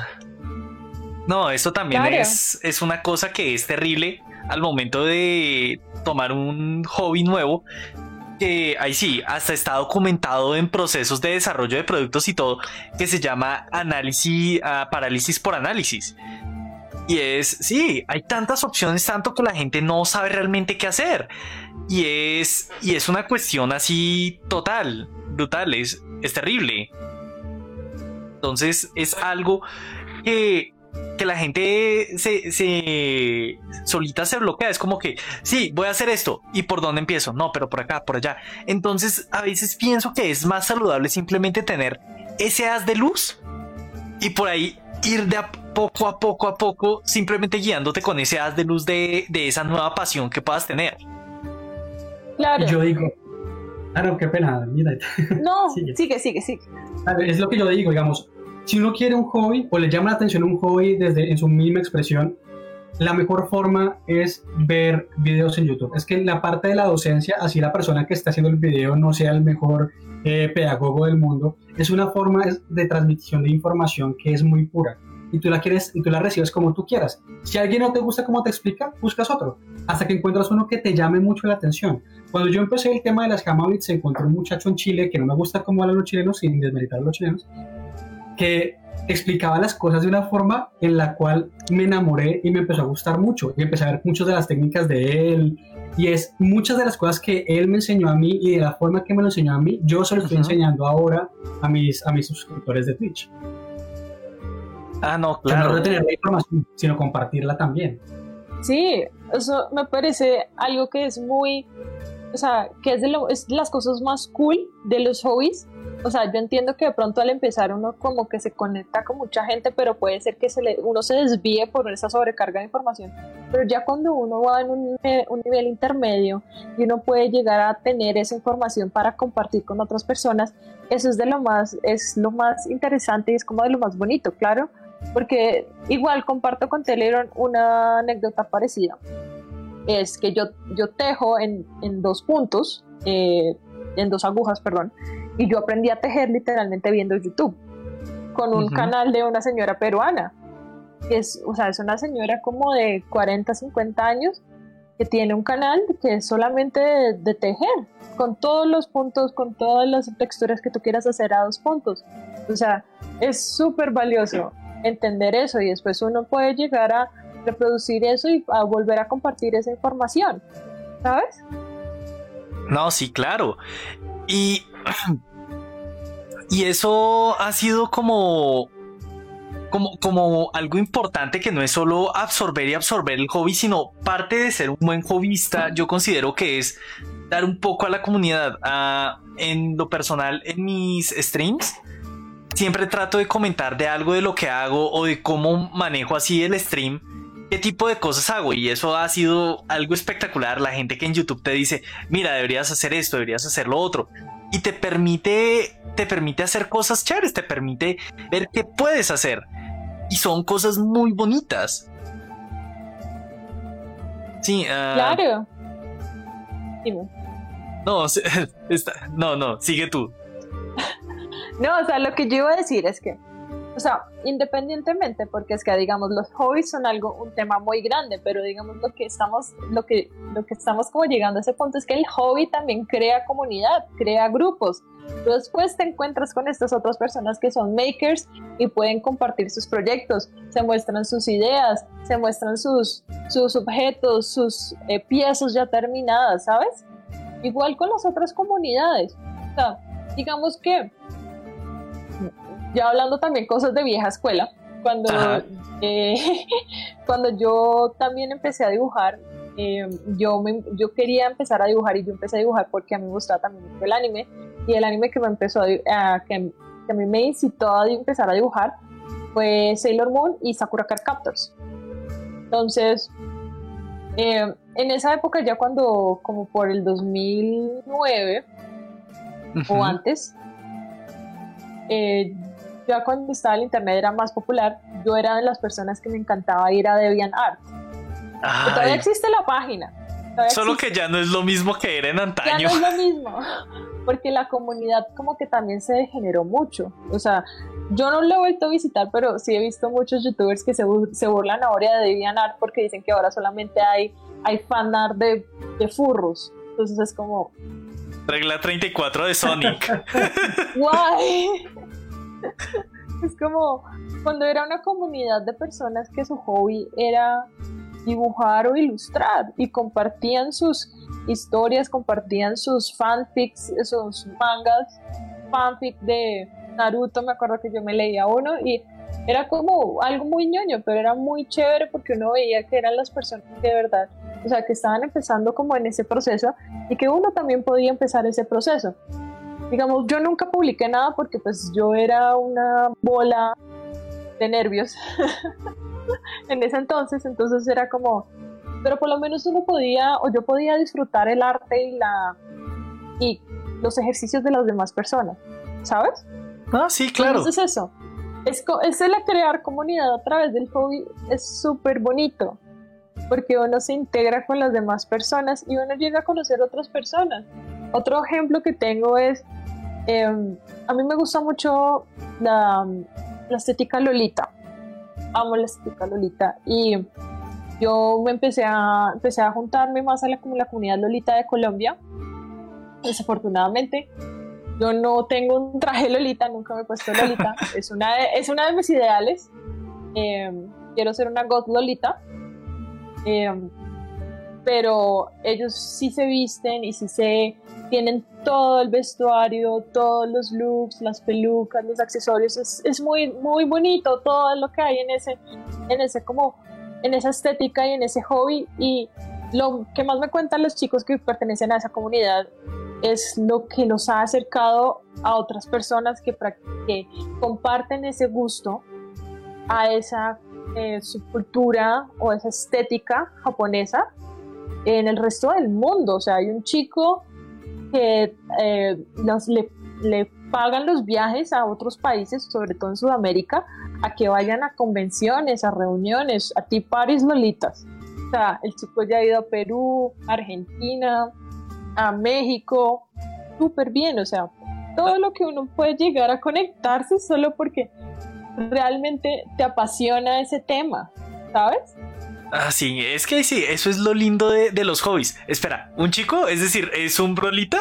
No, eso también es, es una cosa que es terrible al momento de tomar un hobby nuevo, que ahí sí, hasta está documentado en procesos de desarrollo de productos y todo, que se llama análisis, uh, parálisis por análisis. Y es, sí, hay tantas opciones, tanto que la gente no sabe realmente qué hacer. Y es, y es una cuestión así total, brutal, es, es terrible. Entonces es algo que que la gente se, se solita se bloquea. Es como que, sí, voy a hacer esto. ¿Y por dónde empiezo? No, pero por acá, por allá. Entonces, a veces pienso que es más saludable simplemente tener ese haz de luz y por ahí ir de a poco a poco a poco, simplemente guiándote con ese haz de luz de, de esa nueva pasión que puedas tener. Claro. Y yo digo, no, qué pena, mira. No, sigue, sigue, sigue. Es lo que yo digo, digamos, si uno quiere un hobby o le llama la atención un hobby desde en su misma expresión, la mejor forma es ver videos en YouTube. Es que la parte de la docencia, así la persona que está haciendo el video no sea el mejor eh, pedagogo del mundo, es una forma de transmisión de información que es muy pura. Y tú la quieres y tú la recibes como tú quieras. Si alguien no te gusta cómo te explica, buscas otro, hasta que encuentras uno que te llame mucho la atención. Cuando yo empecé el tema de las Hamabits, encontré un muchacho en Chile que no me gusta cómo hablan los chilenos, sin desmeritar a los chilenos, que explicaba las cosas de una forma en la cual me enamoré y me empezó a gustar mucho y empecé a ver muchas de las técnicas de él y es muchas de las cosas que él me enseñó a mí y de la forma que me lo enseñó a mí yo se lo estoy enseñando ahora a mis a mis suscriptores de Twitch. Ah no claro no retener la información sino compartirla también. Sí eso me parece algo que es muy o sea que es de, lo, es de las cosas más cool de los hobbies o sea, yo entiendo que de pronto al empezar uno como que se conecta con mucha gente, pero puede ser que se le, uno se desvíe por esa sobrecarga de información. Pero ya cuando uno va en un, eh, un, nivel intermedio y uno puede llegar a tener esa información para compartir con otras personas, eso es de lo más, es lo más interesante y es como de lo más bonito, claro. Porque igual comparto con Telegram una anécdota parecida. Es que yo, yo tejo en, en dos puntos, eh, en dos agujas, perdón y yo aprendí a tejer literalmente viendo YouTube, con un canal de una señora peruana. Es, o sea, es una señora como de 40, 50 años que tiene un canal que es solamente de, tejer, con todos los puntos, con todas las texturas que tú quieras hacer a dos puntos. O sea, es súper valioso entender eso y después uno puede llegar a reproducir eso y a volver a compartir esa información, ¿sabes? No, sí, claro. Y y eso ha sido como, como, como algo importante que no es solo absorber y absorber el hobby, sino parte de ser un buen hobbyista, yo considero que es dar un poco a la comunidad. En lo personal, en mis streams, siempre trato de comentar de algo de lo que hago o de cómo manejo así el stream qué tipo de cosas hago y eso ha sido algo espectacular. La gente que en YouTube te dice, mira, deberías hacer esto, deberías hacer lo otro y te permite, te permite hacer cosas chéveres, te permite ver qué puedes hacer. Y son cosas muy bonitas. Sí, uh... claro. No, no, no, sigue tú. no, o sea, lo que yo iba a decir es que o sea, independientemente, porque es que digamos los hobbies son algo, un tema muy grande, pero digamos lo que estamos, lo que, lo que estamos como llegando a ese punto es que el hobby también crea comunidad, crea grupos. Tú después te encuentras con estas otras personas que son makers y pueden compartir sus proyectos, se muestran sus ideas, se muestran sus, sus objetos, sus eh, piezas ya terminadas, ¿sabes? Igual con las otras comunidades. O sea, digamos que ya hablando también cosas de vieja escuela, cuando, eh, cuando yo también empecé a dibujar, eh, yo, yo quería empezar a dibujar y yo empecé a dibujar porque a mí me gustaba también el anime. Y el anime que me empezó a, que, a mí me incitó a empezar a dibujar fue Sailor Moon y Sakura Card Captors. Entonces, eh, en esa época ya cuando, como por el 2009 o antes, eh, ya cuando estaba el internet era más popular, yo era de las personas que me encantaba ir a DeviantArt. Todavía existe la página. Solo que ya no es lo mismo que era en antaño. Ya no es lo mismo, porque la comunidad como que también se degeneró mucho. O sea, yo no lo he vuelto a visitar, pero sí he visto muchos youtubers que se, se burlan ahora de DeviantArt porque dicen que ahora solamente hay, hay fanart de, de furros. Entonces es como... Regla 34 de Sonic. Guay. es como cuando era una comunidad de personas que su hobby era dibujar o ilustrar y compartían sus historias, compartían sus fanfics, sus mangas, fanfic de Naruto, me acuerdo que yo me leía uno y era como algo muy ñoño, pero era muy chévere porque uno veía que eran las personas que de verdad, o sea, que estaban empezando como en ese proceso y que uno también podía empezar ese proceso. Digamos, yo nunca publiqué nada porque pues yo era una bola de nervios en ese entonces, entonces era como, pero por lo menos uno podía, o yo podía disfrutar el arte y la y los ejercicios de las demás personas, ¿sabes? Ah, sí, claro. Entonces eso, es, es el crear comunidad a través del hobby es súper bonito, porque uno se integra con las demás personas y uno llega a conocer otras personas. Otro ejemplo que tengo es, em, a mí me gusta mucho la, la estética Lolita, amo la estética Lolita y yo me empecé a, empecé a juntarme más a la, la comunidad Lolita de Colombia. Desafortunadamente, yo no tengo un traje Lolita, nunca me he puesto Lolita. es, una de, es una de mis ideales. Em, quiero ser una God Lolita. Em, pero ellos sí se visten y sí se tienen todo el vestuario, todos los looks, las pelucas, los accesorios. Es, es muy, muy bonito todo lo que hay en ese, en ese como en esa estética y en ese hobby y lo que más me cuentan los chicos que pertenecen a esa comunidad es lo que nos ha acercado a otras personas que, comparten ese gusto a esa eh, subcultura o esa estética japonesa en el resto del mundo. O sea, hay un chico que eh, le, pagan los viajes a otros países, sobre todo en Sudamérica, a que vayan a convenciones, a reuniones, a ti paris lolitas. O sea, el chico ya ha ido a Perú, Argentina, a México, súper bien, o sea, todo lo que uno puede llegar a conectarse solo porque realmente te apasiona ese tema, ¿sabes? Ah, sí, es que sí, eso es lo lindo de, de los hobbies. Espera, ¿un chico? Es decir, ¿es un brolita?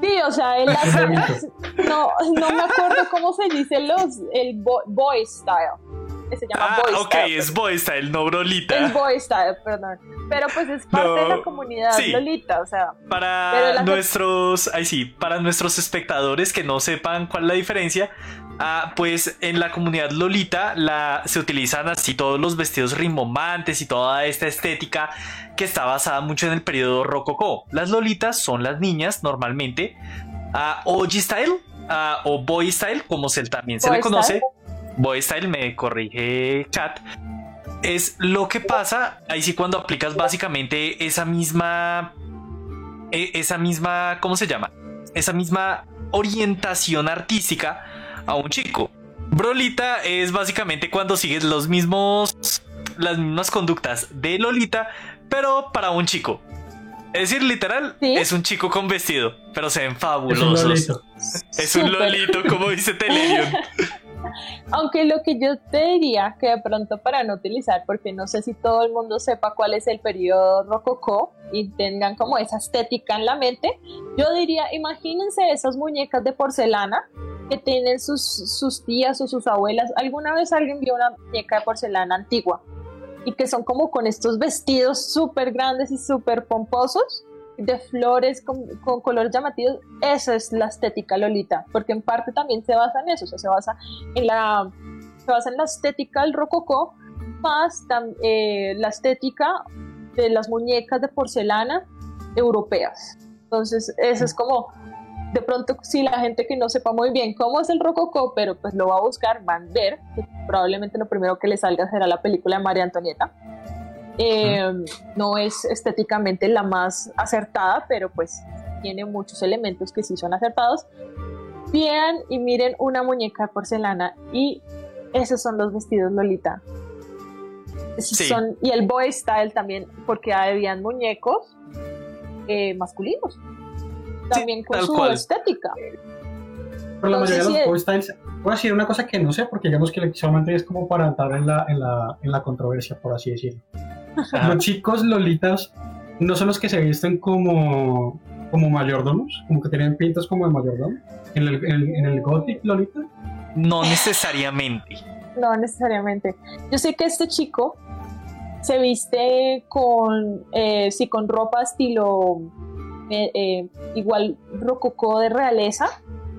Sí, o sea, él hace, no, no me acuerdo cómo se dice los, el boy style. Se llama ah, boy ok, style. es boy style, no brolita. Es boy style, perdón. Pero pues es parte No, de la comunidad sí. lolita, o sea. Para nuestros, ay sí, para nuestros espectadores que no sepan cuál es la diferencia, ah, pues en la comunidad Lolita la, se utilizan así todos los vestidos rimbombantes y toda esta estética que está basada mucho en el periodo rococó. Las Lolitas son las niñas normalmente, ah, o G-Style ah, o Boy Style, como se también se Boy le conoce. style. Boy Style, me corrige chat. Es lo que pasa ahí sí cuando aplicas básicamente esa misma e- esa misma, ¿cómo se llama? Esa misma orientación artística a un chico. Brolita es básicamente cuando sigues los mismos, las mismas conductas de Lolita, pero para un chico. Es decir, literal, Sí. es un chico con vestido, pero se ven Es un fabulosos. lolito. Es un lolito, como dice Telerion. Aunque lo que yo te diría que de pronto para no utilizar, porque no sé si todo el mundo sepa cuál es el periodo rococó y tengan como esa estética en la mente, yo diría, imagínense esas muñecas de porcelana que tienen sus, sus tías o sus abuelas. ¿Alguna vez alguien vio una muñeca de porcelana antigua? Y que son como con estos vestidos súper grandes y súper pomposos de flores con, con colores llamativos, esa es la estética Lolita, porque en parte también se basa en eso, o sea, se basa en la, se basa en la estética del rococó, más tam- eh, la estética de las muñecas de porcelana europeas. Entonces, eso es como, de pronto, si la gente que no sepa muy bien cómo es el rococó, pero pues lo va a buscar, van a ver, probablemente lo primero que le salga será la película de María Antonieta. Eh, no es estéticamente la más acertada, pero pues tiene muchos elementos que sí son acertados. Vean y miren una muñeca de porcelana y esos son los vestidos Lolita. Sí. son, y el boy style también, porque habían muñecos eh, masculinos. También con tal su cual. estética. Pero la mayoría de los boy styles, voy a decir una cosa que no sé, porque digamos que solamente es como para entrar en la, en la, en la controversia, por así decirlo. Los chicos lolitas no son los que se visten como, como mayordomos, como que tienen pintas como de mayordomo. En el, en el, en el gothic lolita, No necesariamente. No necesariamente. Yo sé que este chico se viste con, eh, sí, con ropa estilo eh, eh, igual rococó de realeza,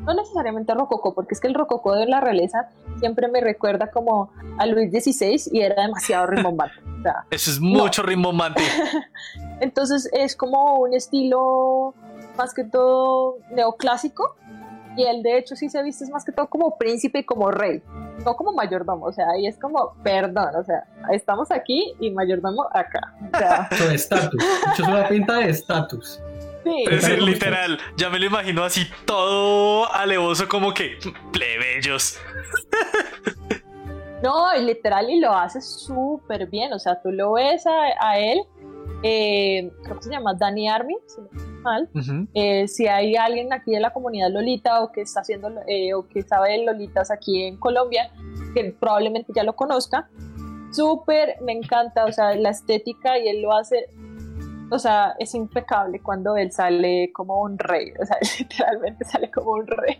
no necesariamente rococó, porque es que el rococó de la realeza siempre me recuerda como a Luis XVI y era demasiado rimbombante. Eso es mucho rimbombante. Entonces es como un estilo más que todo neoclásico y él de hecho sí se viste es más que todo como príncipe y como rey, no como mayordomo, o sea, ahí es como, perdón, o sea, estamos aquí y mayordomo acá. O sea. de estatus, es una pinta de estatus. Sí. Es literal, ya me lo imagino así todo alevoso como que plebeyos. No, y literal, y lo hace súper bien. O sea, tú lo ves a, él, eh, creo que se llama Danny Army, si no mal. Eh, si hay alguien aquí de la comunidad Lolita o que está haciendo eh, o que sabe de Lolitas aquí en Colombia, que probablemente ya lo conozca, súper me encanta. O sea, la estética y él lo hace. O sea, es impecable cuando él sale como un rey. O sea, literalmente sale como un rey.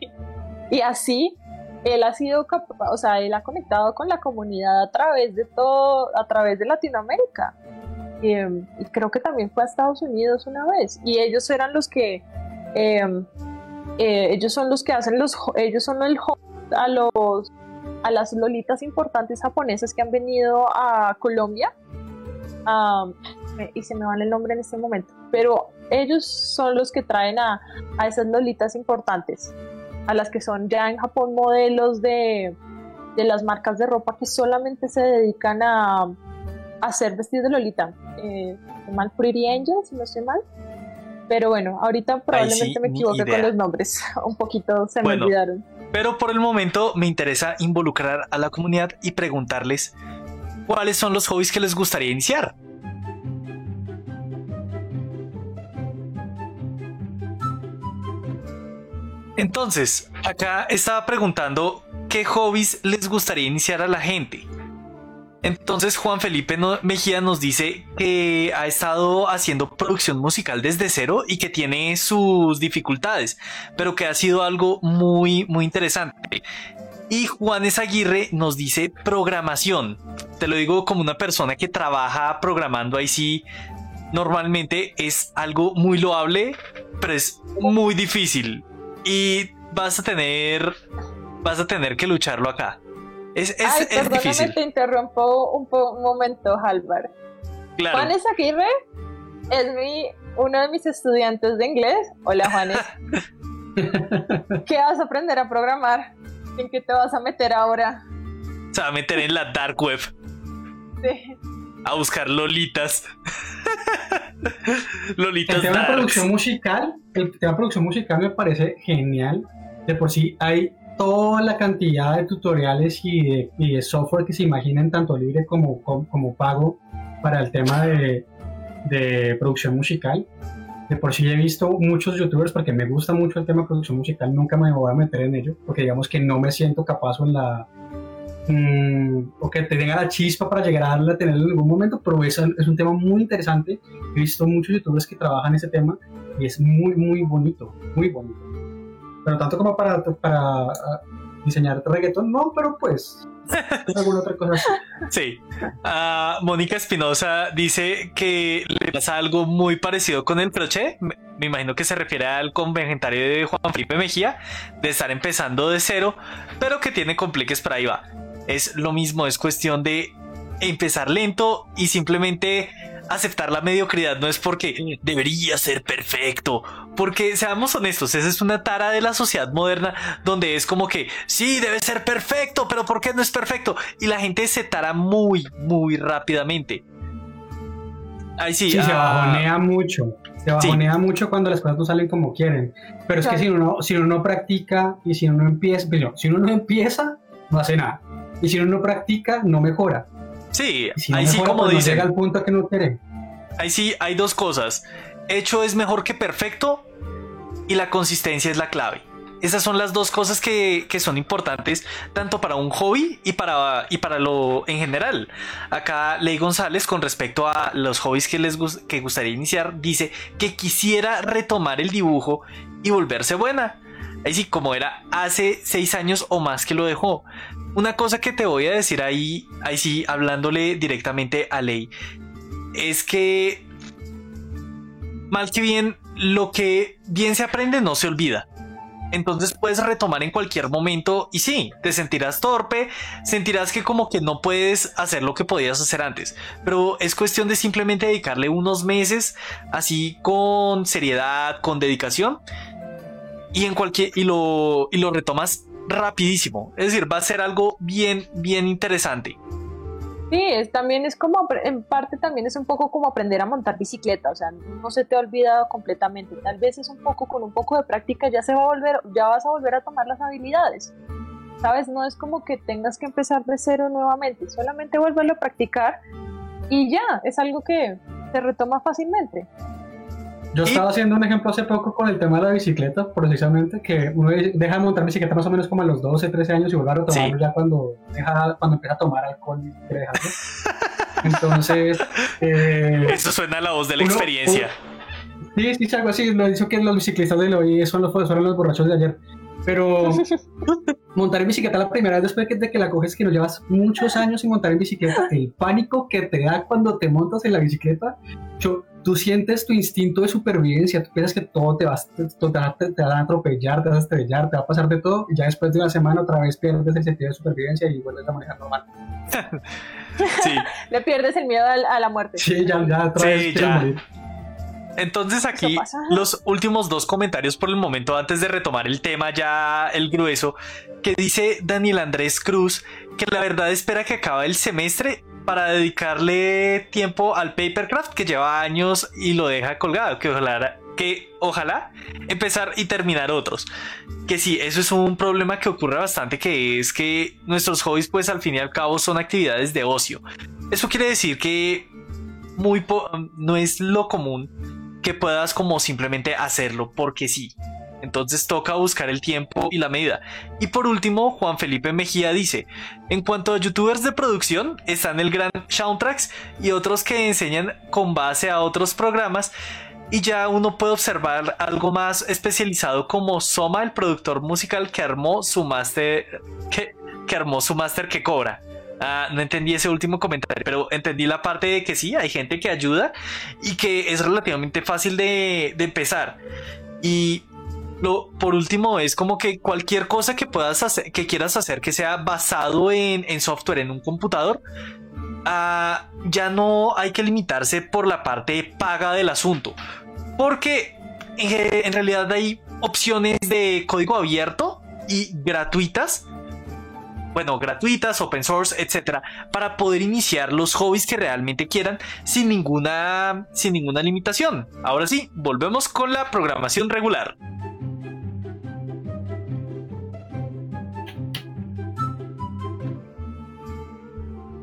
Y así él ha sido o sea, él ha conectado con la comunidad a través de todo, a través de Latinoamérica. Y, creo que también fue a Estados Unidos una vez. Y ellos eran los que, em, eh, ellos son los que hacen los, ellos son el a los, a las lolitas importantes japonesas que han venido a Colombia. Y se me van el nombre en este momento. Pero ellos son los que traen a, a esas lolitas importantes a las que son ya en Japón modelos de, de las marcas de ropa que solamente se dedican a, hacer vestidos de Lolita. Eh, mal Pretty Angel, si no sé mal. Pero bueno, ahorita probablemente me equivoque con los nombres. Un poquito se me olvidaron. Pero por el momento me interesa involucrar a la comunidad y preguntarles cuáles son los hobbies que les gustaría iniciar. Entonces, acá estaba preguntando qué hobbies les gustaría iniciar a la gente. Entonces Juan Felipe Mejía nos dice que ha estado haciendo producción musical desde cero y que tiene sus dificultades, pero que ha sido algo muy, muy interesante. Y Juanes Aguirre nos dice programación. Te lo digo como una persona que trabaja programando ahí sí. Normalmente es algo muy loable, pero es muy difícil y vas a tener vas a tener que lucharlo acá. Es, es, Ay, es difícil. te interrumpo un, momento, Halvar. Claro. Juanes Aguirre es mi, uno de mis estudiantes de inglés. Hola, Juanes. ¿Qué vas a aprender a programar? ¿En qué te vas a meter ahora? Se va a meter en la dark web. Sí. A buscar lolitas. lolitas. El tema de producción musical, el tema de producción musical me parece genial. De por sí hay toda la cantidad de tutoriales y de, software que se imaginen tanto libre como, como, pago para el tema de, de, producción musical. De por sí he visto muchos youtubers porque me gusta mucho el tema de producción musical, nunca me voy a meter en ello porque digamos que no me siento capaz en la, Mm, o que tenga la chispa para llegar a tener en algún momento, pero es, es un tema muy interesante. He visto muchos youtubers que trabajan ese tema y es muy, muy bonito, muy bonito. Pero tanto como para, para ah, diseñar reggaeton, no, pero pues alguna otra cosa Sí. Uh, Mónica Espinosa dice que le pasa algo muy parecido con el crochet. Me, me imagino que se refiere al conventario de Juan Felipe Mejía, de estar empezando de cero, pero que tiene compliques para ahí va es lo mismo, es cuestión de empezar lento y simplemente aceptar la mediocridad no es porque debería ser perfecto, porque seamos honestos, esa es una tara de la sociedad moderna donde es como que sí, debe ser perfecto, pero ¿por qué no es perfecto? Y la gente se tara muy, muy rápidamente. Ahí sí, se ah, bajonea mucho. Se bajonea mucho cuando las cosas no salen como quieren. Pero es que si uno, si uno no practica y si uno no empieza, si uno no empieza, no hace nada. Y si uno no practica, no mejora. Sí, ahí sí como pues llega al punto que no quiere. Ahí sí hay dos cosas. Hecho es mejor que perfecto y la consistencia es la clave. Esas son las dos cosas que, que, son importantes tanto para un hobby y para, y para lo en general. Acá Ley González con respecto a los hobbies que les que gustaría iniciar dice que quisiera retomar el dibujo y volverse buena. Ahí sí, como era hace seis años o más que lo dejó. Una cosa que te voy a decir ahí, ahí sí, hablándole directamente a Ley, es que mal que bien, lo que bien se aprende no se olvida. entonces puedes retomar en cualquier momento y sí, te sentirás torpe, sentirás que como que no puedes hacer lo que podías hacer antes, pero es cuestión de simplemente dedicarle unos meses así con seriedad, con dedicación y en cualquier y lo y lo retomas rapidísimo, es decir, va a ser algo bien bien interesante. Sí, es, también es como, en parte también es un poco como aprender a montar bicicleta, o sea, no se te ha olvidado completamente, tal vez es un poco, con un poco de práctica ya se va a volver, ya vas a volver a tomar las habilidades, ¿sabes? No es como que tengas que empezar de cero nuevamente, solamente vuelve a practicar y ya, es algo que se retoma fácilmente. Yo estaba haciendo un ejemplo hace poco con el tema de la bicicleta, precisamente, que uno deja de montar bicicleta más o menos como a los 12, 13 años y vuelve a retomarlo ya cuando, deja, cuando empieza a tomar alcohol y quiere dejarlo. Entonces... Eh, Eso suena a la voz de la experiencia. sí, sí, algo así. Lo dicho que los biciclistas de hoy son los, fueron los borrachos de ayer. Pero montar en bicicleta la primera vez después de que la coges, que no llevas muchos años sin montar en bicicleta, el pánico que te da cuando te montas en la bicicleta, yo, tú sientes tu instinto de supervivencia, tú piensas que todo te va, te, te, va a atropellar, te vas a estrellar, te va a pasar de todo, y ya después de una semana otra vez pierdes el sentido de supervivencia y vuelves a manejar normal. sí. Le pierdes el miedo a, la muerte. Sí, ya, ya otra vez Morir. Entonces aquí los últimos dos comentarios por el momento antes de retomar el tema ya el grueso que dice Daniel Andrés Cruz que la verdad espera que acabe el semestre para dedicarle tiempo al papercraft que lleva años y lo deja colgado, que ojalá que ojalá empezar y terminar otros. Que sí, eso es un problema que ocurre bastante, que es que nuestros hobbies pues al fin y al cabo son actividades de ocio. Eso quiere decir que muy no es lo común que puedas como simplemente hacerlo porque sí. Entonces toca buscar el tiempo y la medida. Y por último, Juan Felipe Mejía dice, en cuanto a youtubers de producción, están el gran Soundtracks y otros que enseñan con base a otros programas. Y ya uno puede observar algo más especializado como Soma, el productor musical que armó su máster que, armó su máster que cobra. Ah, no entendí ese último comentario, pero entendí la parte de que sí, hay gente que ayuda y que es relativamente fácil de, de empezar. Y lo, por último, es como que cualquier cosa que puedas hacer, que quieras hacer que sea basado en, software, en un computador, ah, ya no hay que limitarse por la parte paga del asunto. Porque en, realidad hay opciones de código abierto y gratuitas bueno, gratuitas, open source, etcétera, para poder iniciar los hobbies que realmente quieran sin ninguna, sin ninguna limitación. Ahora sí, volvemos con la programación regular.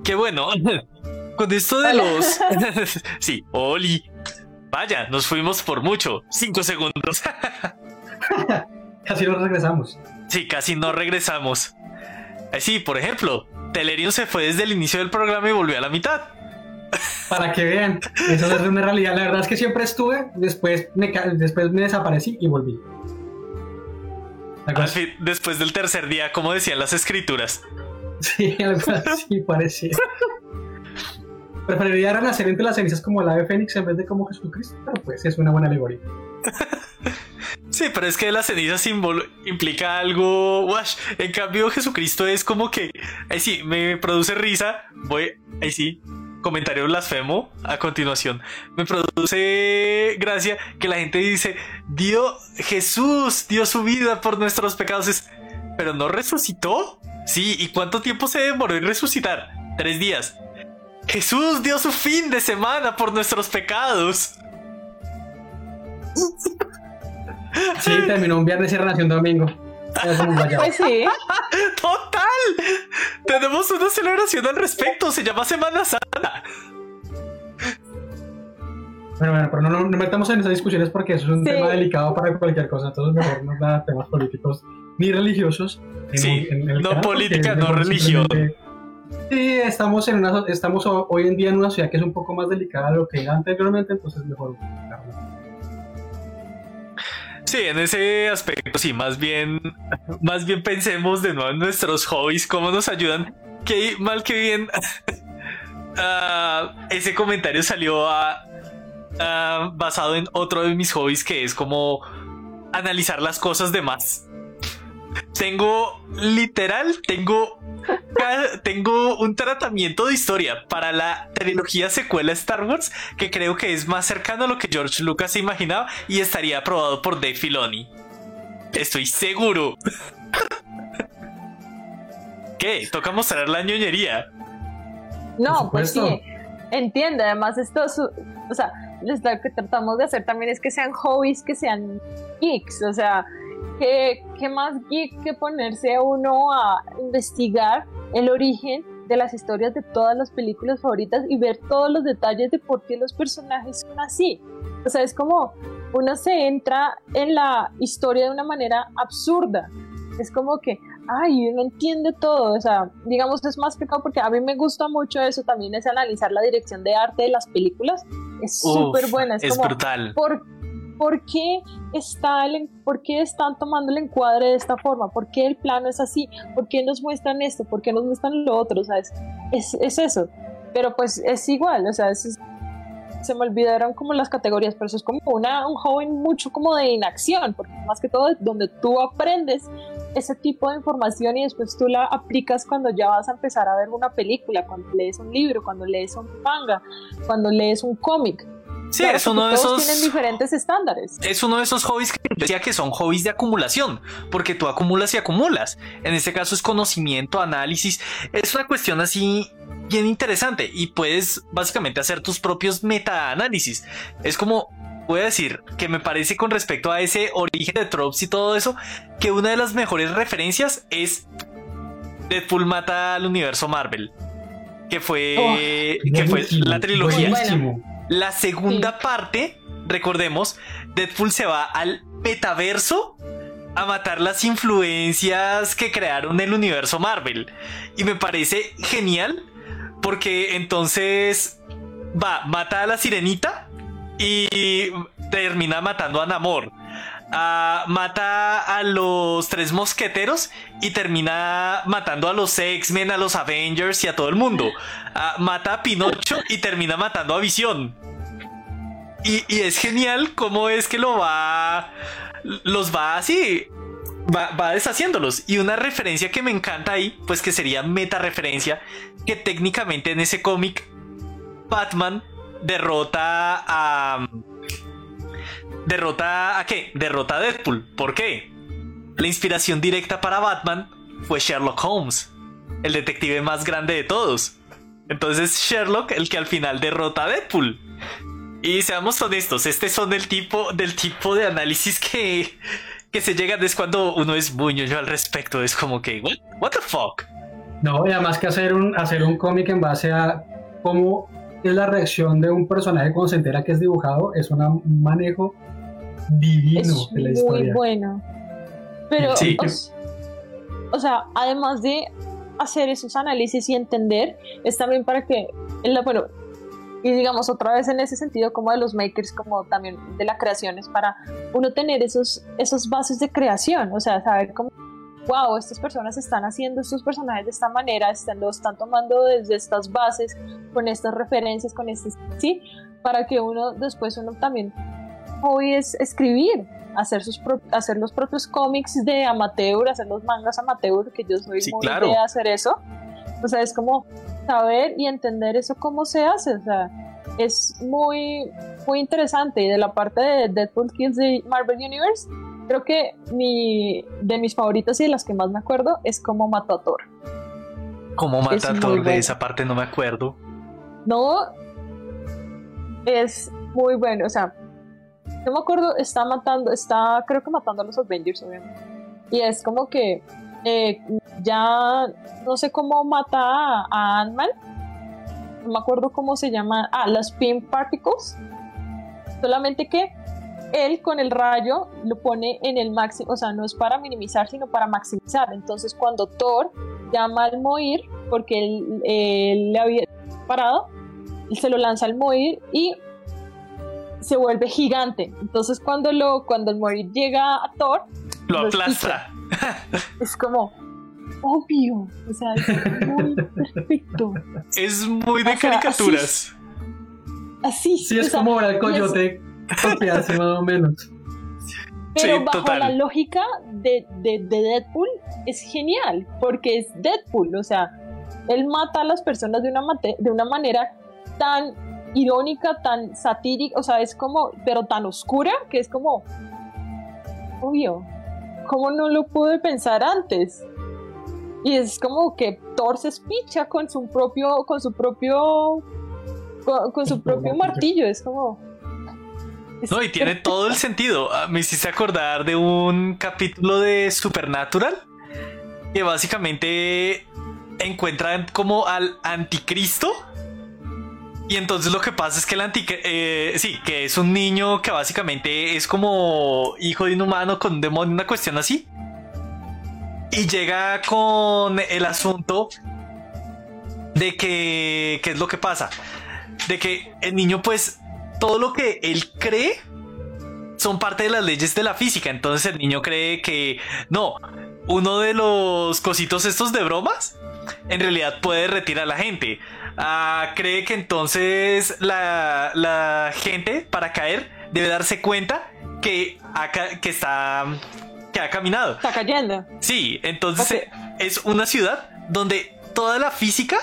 Qué bueno. Con esto de los. sí, Oli. Vaya, nos fuimos por mucho. Cinco segundos. casi no regresamos. Sí, casi no regresamos. Eh, sí, por ejemplo, Telerium se fue desde el inicio del programa y volvió a la mitad. Para que vean, eso es una realidad. La verdad es que siempre estuve, después me, después me desaparecí y volví. después del tercer día, como decían las escrituras. Sí, algo así parecía. Preferiría renacer entre las cenizas como el ave fénix en vez de como Jesucristo, pero pues es una buena alegoría. Sí, pero es que la ceniza implica algo. Wash. En cambio, Jesucristo es como que. Ahí sí, me produce risa. Voy. Ahí sí. Comentario blasfemo a continuación. Me produce gracia que la gente dice: Dio Jesús dio su vida por nuestros pecados. pero no resucitó. Sí, ¿y cuánto tiempo se demoró en resucitar? Tres días. Jesús dio su fin de semana por nuestros pecados. Sí, terminó un viernes y renació un domingo. Pues sí. Total. Tenemos una celebración al respecto. Se llama Semana Santa. Bueno, bueno, pero no, no, metamos en esas discusiones porque eso es un tema delicado para cualquier cosa. Entonces mejor no da temas políticos ni religiosos. sí, no política, no religión. Sí, estamos, en una, estamos hoy en día en una ciudad que es un poco más delicada de lo que era anteriormente, entonces mejor. Sí, en ese aspecto, sí, más bien, más bien pensemos de nuevo en nuestros hobbies, cómo nos ayudan. Que mal que bien, ah, ese comentario salió a, basado en otro de mis hobbies que es como analizar las cosas de más. Tengo, literal, tengo, tengo un tratamiento de historia para la trilogía secuela Star Wars que creo que es más cercano a lo que George Lucas se imaginaba y estaría aprobado por Dave Filoni. Estoy seguro. ¿Qué? Toca mostrar la ñoñería. No, pues sí. Entiende, además esto, o sea, lo que tratamos de hacer también es que sean hobbies, que sean geeks, o sea, ¿qué, qué más geek que ponerse uno a investigar el origen de las historias de todas las películas favoritas y ver todos los detalles de por qué los personajes son así. O sea, es como uno se entra en la historia de una manera absurda. Es como que, ay, uno entiende todo, o sea, digamos, es más complicado porque a mí me gusta mucho eso también, es analizar la dirección de arte de las películas, es súper buena, es, brutal. ¿por, ¿por, qué está ¿Por qué están tomando el encuadre de esta forma? ¿Por qué el plano es así? ¿Por qué nos muestran esto? ¿Por qué nos muestran lo otro? Sea, es, es, eso, pero pues es igual, o sea, se me olvidaron como las categorías, pero eso es como una, un joven mucho como de inacción, porque más que todo donde tú aprendes ese tipo de información y después tú la aplicas cuando ya vas a empezar a ver una película, cuando lees un libro, cuando lees un manga, cuando lees un cómic. Sí, es uno de esos. Tienen diferentes estándares. Es uno de esos hobbies que yo decía que son hobbies de acumulación, porque tú acumulas y acumulas. En este caso es conocimiento, análisis. Es una cuestión así bien interesante y puedes básicamente hacer tus propios meta-análisis. Es como voy a decir que me parece con respecto a ese origen de tropes y todo eso, que una de las mejores referencias es Deadpool mata al universo Marvel. Que fue, oh, que fue la trilogía. La segunda parte, recordemos, Deadpool se va al metaverso a matar las influencias que crearon el universo Marvel. Y me parece genial porque entonces va, mata a la sirenita y termina matando a Namor. Mata a los tres mosqueteros y termina matando a los X-Men, a los Avengers y a todo el mundo. Ah, mata a Pinocho y termina matando a Visión. Y, es genial cómo es que lo va. Los va así. Va, va, deshaciéndolos. Y una referencia que me encanta ahí, pues que sería meta referencia, que técnicamente en ese cómic, Batman derrota a. ¿Derrota a qué? Derrota a Deadpool. ¿Por qué? La inspiración directa para Batman fue Sherlock Holmes, el detective más grande de todos. Entonces Sherlock el que al final derrota a Deadpool. Y seamos honestos, este son el tipo del tipo de análisis que, que se llegan es cuando uno es yo al respecto. Es como que, what, the fuck? No, y además que hacer un, hacer un cómic en base a cómo es la reacción de un personaje cuando se entera que es dibujado, es un manejo divino de la historia. Muy bueno. Pero, o, sea, además de hacer esos análisis y entender, es también para que, bueno, y digamos otra vez en ese sentido como de los makers, como también de la creación, es para uno tener esos, esos bases de creación, o sea, saber cómo wow, estas personas están haciendo estos personajes de esta manera, están, lo están tomando desde estas bases, con estas referencias, con este, sí, para que uno después uno también hoy es escribir, hacer, sus hacer los propios cómics de amateur, hacer los mangas amateur, que yo soy muy de hacer eso. O sea, es como saber y entender eso cómo se hace, o sea, es muy, muy interesante. Y de la parte de Deadpool Kills de Marvel Universe, creo que mi, de mis favoritos y de las que más me acuerdo es cómo mató a Thor. ¿Cómo mata a Thor? De esa parte no me acuerdo. No, es muy bueno. O sea, no me acuerdo, está matando, está creo que matando a los Avengers, obviamente. Y es como que eh, ya no sé cómo mata a Ant-Man. No me acuerdo cómo se llama. Ah, las Pin Particles. Solamente que él con el rayo lo pone en el máximo, o sea, no es para minimizar, sino para maximizar. Entonces, cuando Thor llama al Moir, porque él, le había parado, él se lo lanza al Moir y se vuelve gigante. Entonces, cuando, lo, cuando el Moir llega a Thor, lo, aplasta. Es como, obvio, o sea, es muy perfecto. Es muy de caricaturas. Así, sí, es como el coyote. Copiarse más o menos. Pero bajo la lógica de, de, Deadpool es genial, porque es Deadpool, o sea, él mata a las personas de una, de una manera tan irónica, tan satírica, o sea, es como, pero tan oscura, que es como, obvio, ¿cómo no lo pude pensar antes? Y es como que Thor se espicha con su propio, con su propio, con, su propio martillo, es como... No, y tiene todo el sentido. Ah, me hiciste acordar de un capítulo de Supernatural que básicamente encuentran como al anticristo. Y entonces lo que pasa es que el anticristo, eh, sí, que es un niño que básicamente es como hijo de un humano con un demonio, una cuestión así y llega con el asunto de que, ¿qué es lo que pasa? De que el niño pues todo lo que él cree son parte de las leyes de la física. Entonces el niño cree que no, uno de los cositos estos de bromas en realidad puede retirar a la gente. Ah, cree que entonces la, la, gente para caer debe darse cuenta que, que está que ha caminado. Está cayendo. Sí, entonces es una ciudad donde toda la física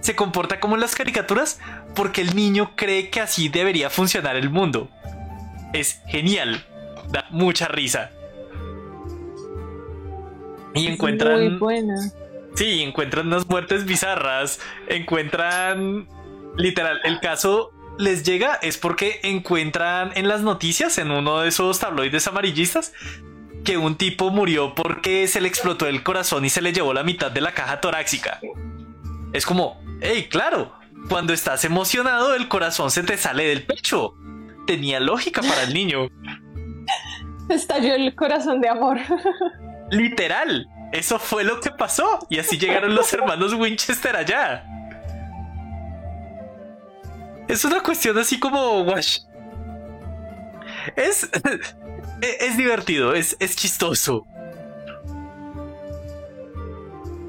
se comporta como en las caricaturas porque el niño cree que así debería funcionar el mundo. Es genial. Da mucha risa. Y encuentran. Muy buena. Sí, encuentran unas muertes bizarras. Encuentran. Literal, el caso les llega es porque encuentran en las noticias, en uno de esos tabloides amarillistas, que un tipo murió porque se le explotó el corazón y se le llevó la mitad de la caja torácica. Es como, hey, claro, cuando estás emocionado el corazón se te sale del pecho. Tenía lógica para el niño. Estalló el corazón de amor. Literal, eso fue lo que pasó. Y así llegaron los hermanos Winchester allá. Es una cuestión así como, wash. Es, e, es, divertido, es, es chistoso.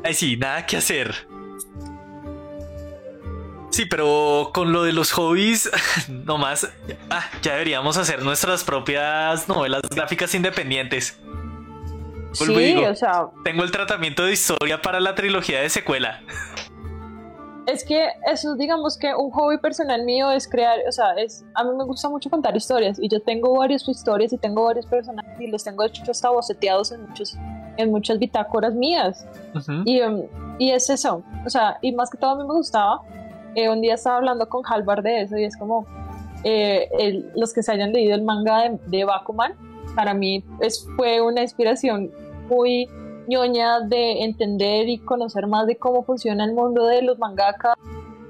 Ay, sí, nada que hacer. Sí, pero con lo de los hobbies, nomás, ah, ya deberíamos hacer nuestras propias novelas gráficas independientes. Sí, o sea. Tengo el tratamiento de historia para la trilogía de secuela es que eso, digamos que un hobby personal mío es crear, o sea, es, a mí me gusta mucho contar historias y yo tengo varias historias y tengo varios personajes y los tengo hecho hasta boceteados en, muchos, en muchas bitácoras mías. y, um, y, es eso, o sea, y más que todo a mí me gustaba, eh, un día estaba hablando con Halvar de eso y es como, eh, los que se hayan leído el manga de, de Bakuman, para mí es, fue una inspiración muy ñoña de entender y conocer más de cómo funciona el mundo de los mangakas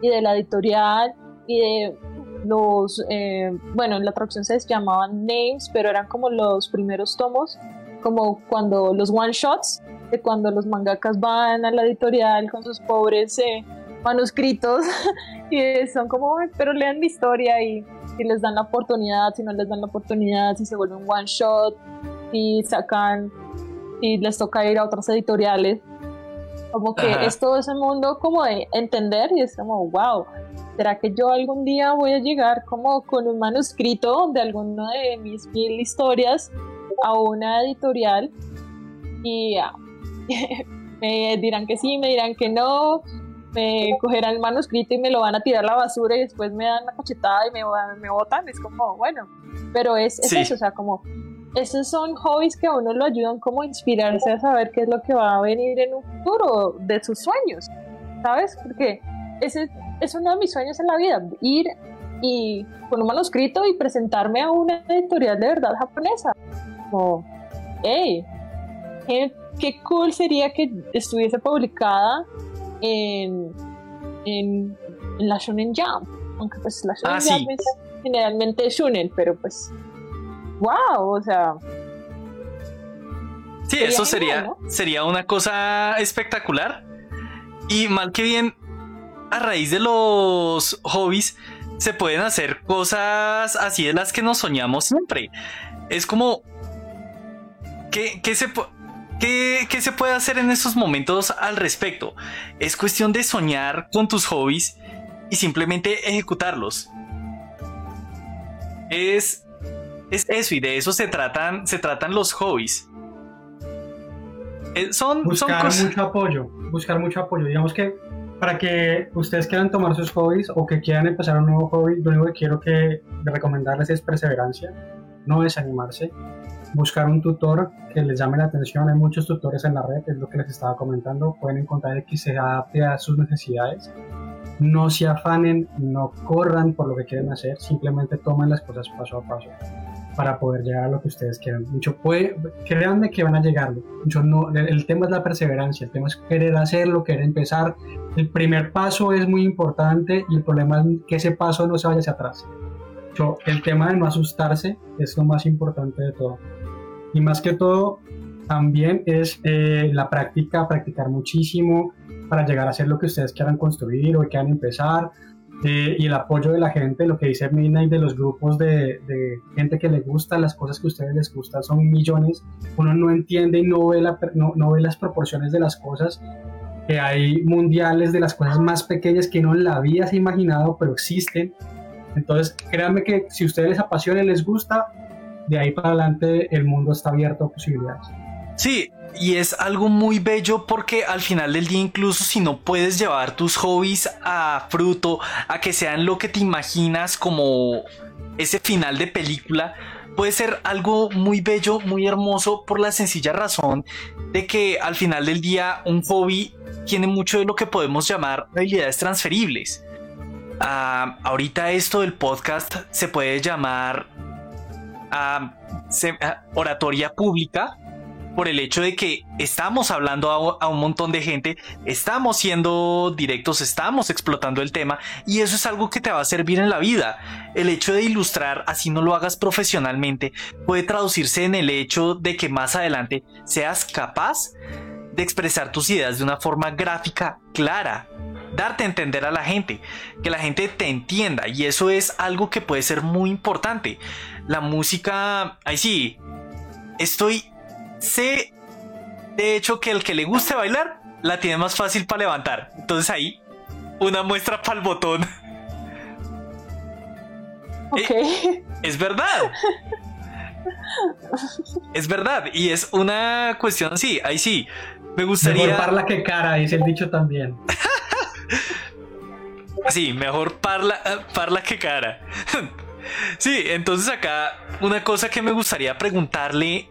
y de la editorial y de los, eh, bueno, en la traducción se llamaban names, pero eran como los primeros tomos, como cuando los one shots, de cuando los mangakas van a la editorial con sus pobres eh, manuscritos y son como, pero lean mi historia y si les dan la oportunidad, si no les dan la oportunidad, si se vuelven one shot, y sacan y les toca ir a otras editoriales. Como que es todo ese mundo como de entender y es como, wow, ¿será que yo algún día voy a llegar como con un manuscrito de alguna de mis mil historias a una editorial y me dirán que sí, me dirán que no, me cogerán el manuscrito y me lo van a tirar a la basura y después me dan la cachetada y me, me botan? Es como, bueno, pero es, es eso, o sea, como esos son hobbies que a uno lo ayudan como a inspirarse a saber qué es lo que va a venir en un futuro de sus sueños, ¿sabes? Porque ese es uno de mis sueños en la vida, ir y con un manuscrito y presentarme a una editorial de verdad japonesa. Como, hey, qué, cool sería que estuviese publicada en, en, la Shonen Jump. Aunque pues la Shonen ah, Jump es generalmente Shonen, pero pues wow, o sea. Sí, eso sería, sería una cosa espectacular. Y mal que bien, a raíz de los hobbies, se pueden hacer cosas así de las que nos soñamos siempre. Es como. ¿Qué, se, qué, qué se puede hacer en estos momentos al respecto? Es cuestión de soñar con tus hobbies y simplemente ejecutarlos. Es Es eso, y de eso se tratan, se tratan los hobbies. Eh, son, buscar mucho apoyo, buscar mucho apoyo. Digamos que para que ustedes quieran tomar sus hobbies o que quieran empezar un nuevo hobby, lo único que quiero que recomendarles es perseverancia, no desanimarse, buscar un tutor que les llame la atención. Hay muchos tutores en la red, es lo que les estaba comentando. Pueden encontrar el que se adapte a sus necesidades. No se afanen, no corran por lo que quieren hacer, simplemente tomen las cosas paso a paso para poder llegar a lo que ustedes quieran. Mucho puede, créanme que van a llegar. Mucho no, el, tema es la perseverancia, el tema es querer hacerlo, querer empezar. El primer paso es muy importante y el problema es que ese paso no se vaya hacia atrás. Yo, el tema de no asustarse es lo más importante de todo. Y más que todo, también es eh, la práctica, practicar muchísimo para llegar a hacer lo que ustedes quieran construir o quieran empezar eh, y el apoyo de la gente, lo que dice y de los grupos de, gente que le gusta, las cosas que a ustedes les gustan son millones, uno no entiende y no ve, la, no, no ve las proporciones de las cosas, que hay mundiales de las cosas más pequeñas que no la habías imaginado, pero existen. Entonces, créanme que si a ustedes les apasiona y les gusta, de ahí para adelante el mundo está abierto a posibilidades. Sí, y es algo muy bello porque al final del día incluso si no puedes llevar tus hobbies a fruto, a que sean lo que te imaginas como ese final de película, puede ser algo muy bello, muy hermoso por la sencilla razón de que al final del día un hobby tiene mucho de lo que podemos llamar habilidades transferibles. Ah, ahorita esto del podcast se puede llamar ah, oratoria pública por el hecho de que estamos hablando a, un montón de gente, estamos siendo directos, estamos explotando el tema y eso es algo que te va a servir en la vida. El hecho de ilustrar, así no lo hagas profesionalmente, puede traducirse en el hecho de que más adelante seas capaz de expresar tus ideas de una forma gráfica clara, darte a entender a la gente, que la gente te entienda y eso es algo que puede ser muy importante. La música, ahí sí, estoy sé de hecho que el que le guste bailar la tiene más fácil para levantar. Entonces ahí, una muestra para el botón. Ok. Eh, es verdad. es verdad. Y es una cuestión así. Ahí sí. Me gustaría. Mejor parla que cara, dice el dicho también. sí, mejor parla, parla que cara. sí, entonces acá una cosa que me gustaría preguntarle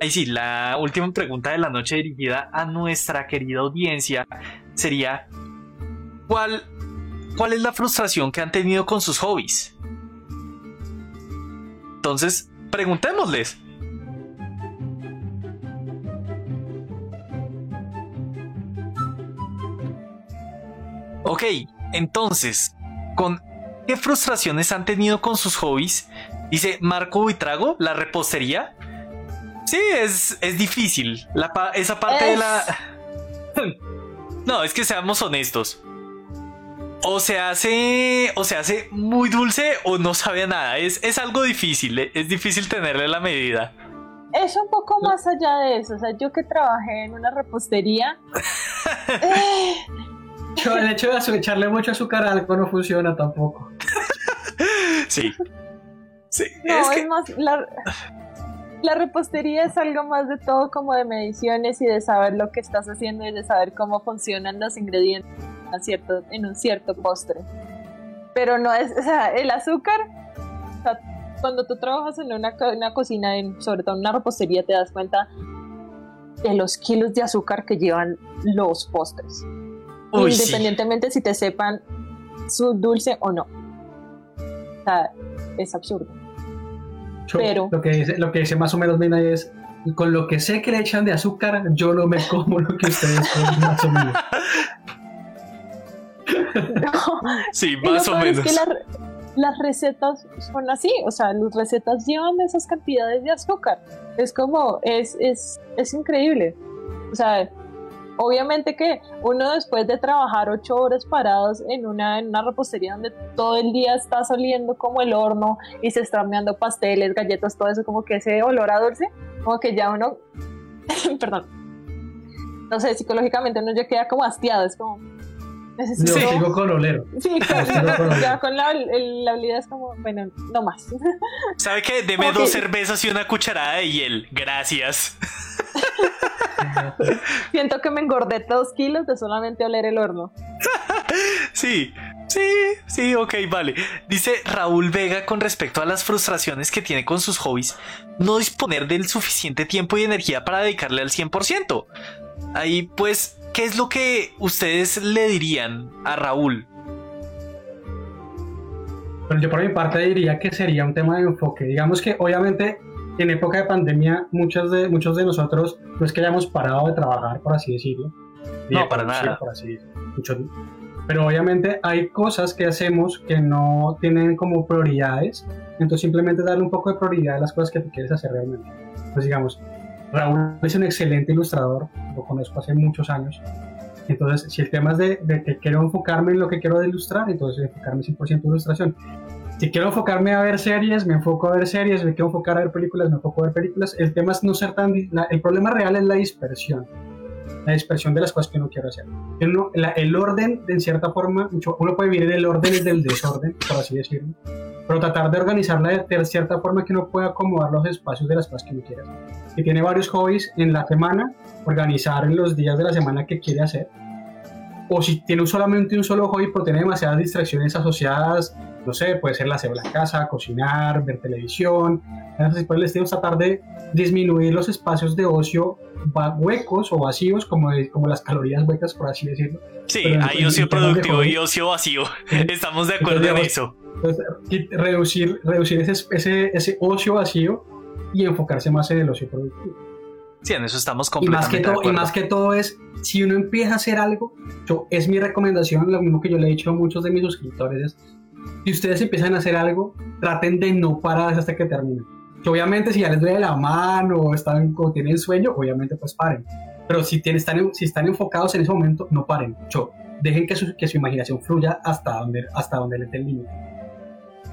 Ahí sí, la última pregunta de la noche dirigida a nuestra querida audiencia sería, ¿cuál, cuál es la frustración que han tenido con sus hobbies? Entonces, preguntémosles. Ok, entonces, ¿con qué frustraciones han tenido con sus hobbies? Dice Marco Buitrago, la repostería. Sí, es, es difícil. La esa parte de la. no, es que seamos honestos. O se hace. O se hace muy dulce o no sabe nada. Es, es algo difícil. Eh, es difícil tenerle la medida. Es un poco más allá de eso. O sea, yo que trabajé en una repostería. el hecho de echarle mucho azúcar a algo no funciona tampoco. sí. Sí. No, es, más. La la repostería es algo más de todo como de mediciones y de saber lo que estás haciendo y de saber cómo funcionan los ingredientes en, cierto, en un cierto postre. Pero no es, o sea, el azúcar, cuando tú trabajas en una, una cocina, en, sobre todo en una repostería, te das cuenta de los kilos de azúcar que llevan los postres. independientemente si te sepan su dulce o no. O sea, es absurdo pero lo que, dice, lo que dice más o menos Mina es con lo que sé que le echan de azúcar, yo no me como lo que ustedes comen más o menos. sí, más o menos. Es que las recetas son así, o sea, las recetas llevan esas cantidades de azúcar. Es como, es, es, es increíble. O sea, Obviamente que uno después de trabajar ocho horas parados en una, en una repostería donde todo el día está saliendo como el horno y se están meando pasteles, galletas, todo eso, como que ese olor a dulce, como que ya uno, perdón, no sé, psicológicamente uno ya queda como hastiado, es como, Necesito... Yo sigo con olero. Sí, con, ya con la, la, habilidad es como, bueno, no más. ¿Sabe qué? Deme dos cervezas y una cucharada de hiel. Gracias. Siento que me engordé dos kilos de solamente oler el horno. sí, sí, sí, ok, vale. Dice Raúl Vega con respecto a las frustraciones que tiene con sus hobbies, no disponer del suficiente tiempo y energía para dedicarle al 100%. Ahí, pues, ¿qué es lo que ustedes le dirían a Raúl? Bueno, yo por mi parte diría que sería un tema de enfoque. Digamos que obviamente en época de pandemia muchos de, muchos de nosotros no es que hayamos parado de trabajar, por así decirlo. No, para nada. Por así decirlo. pero obviamente hay cosas que hacemos que no tienen como prioridades. Entonces simplemente darle un poco de prioridad a las cosas que tú quieres hacer realmente. Pues digamos, Raúl es un excelente ilustrador, lo conozco hace muchos años. Entonces, si el tema es de, de que quiero enfocarme en lo que quiero ilustrar, entonces enfocarme 100% en ilustración si quiero enfocarme a ver series, me enfoco a ver series, me quiero enfocar a ver películas, me enfoco a ver películas. El tema es no ser tan... el problema real es la dispersión, la dispersión de las cosas que uno quiere hacer. el orden, en cierta forma, uno puede vivir el orden del desorden, por así decirlo, pero tratar de organizarla de, cierta forma que uno pueda acomodar los espacios de las cosas que uno quiere hacer. Si tiene varios hobbies en la semana, organizar en los días de la semana que quiere hacer. O si tiene solamente un solo hobby, pero tiene demasiadas distracciones asociadas no sé, puede ser la hacer la casa, cocinar, ver televisión, entonces por el estilo tratar de disminuir los espacios de ocio huecos o vacíos, como, como las calorías huecas, por así decirlo. Sí, hay ocio productivo y ocio vacío, estamos de acuerdo en eso. reducir, reducir ese, ese, ese ocio vacío y enfocarse más en el ocio productivo. Sí, en eso estamos completamente y más que todo, Y más que todo es, si uno empieza a hacer algo, yo, es mi recomendación, lo mismo que yo le he dicho a muchos de mis suscriptores, es si ustedes empiezan a hacer algo, traten de no parar hasta que termine. obviamente si ya les duele la mano o, están, o tienen sueño, obviamente pues paren. Pero si, tienen, están, si están enfocados en ese momento, no paren. Yo, dejen que su, que su imaginación fluya hasta donde, hasta donde le el límite.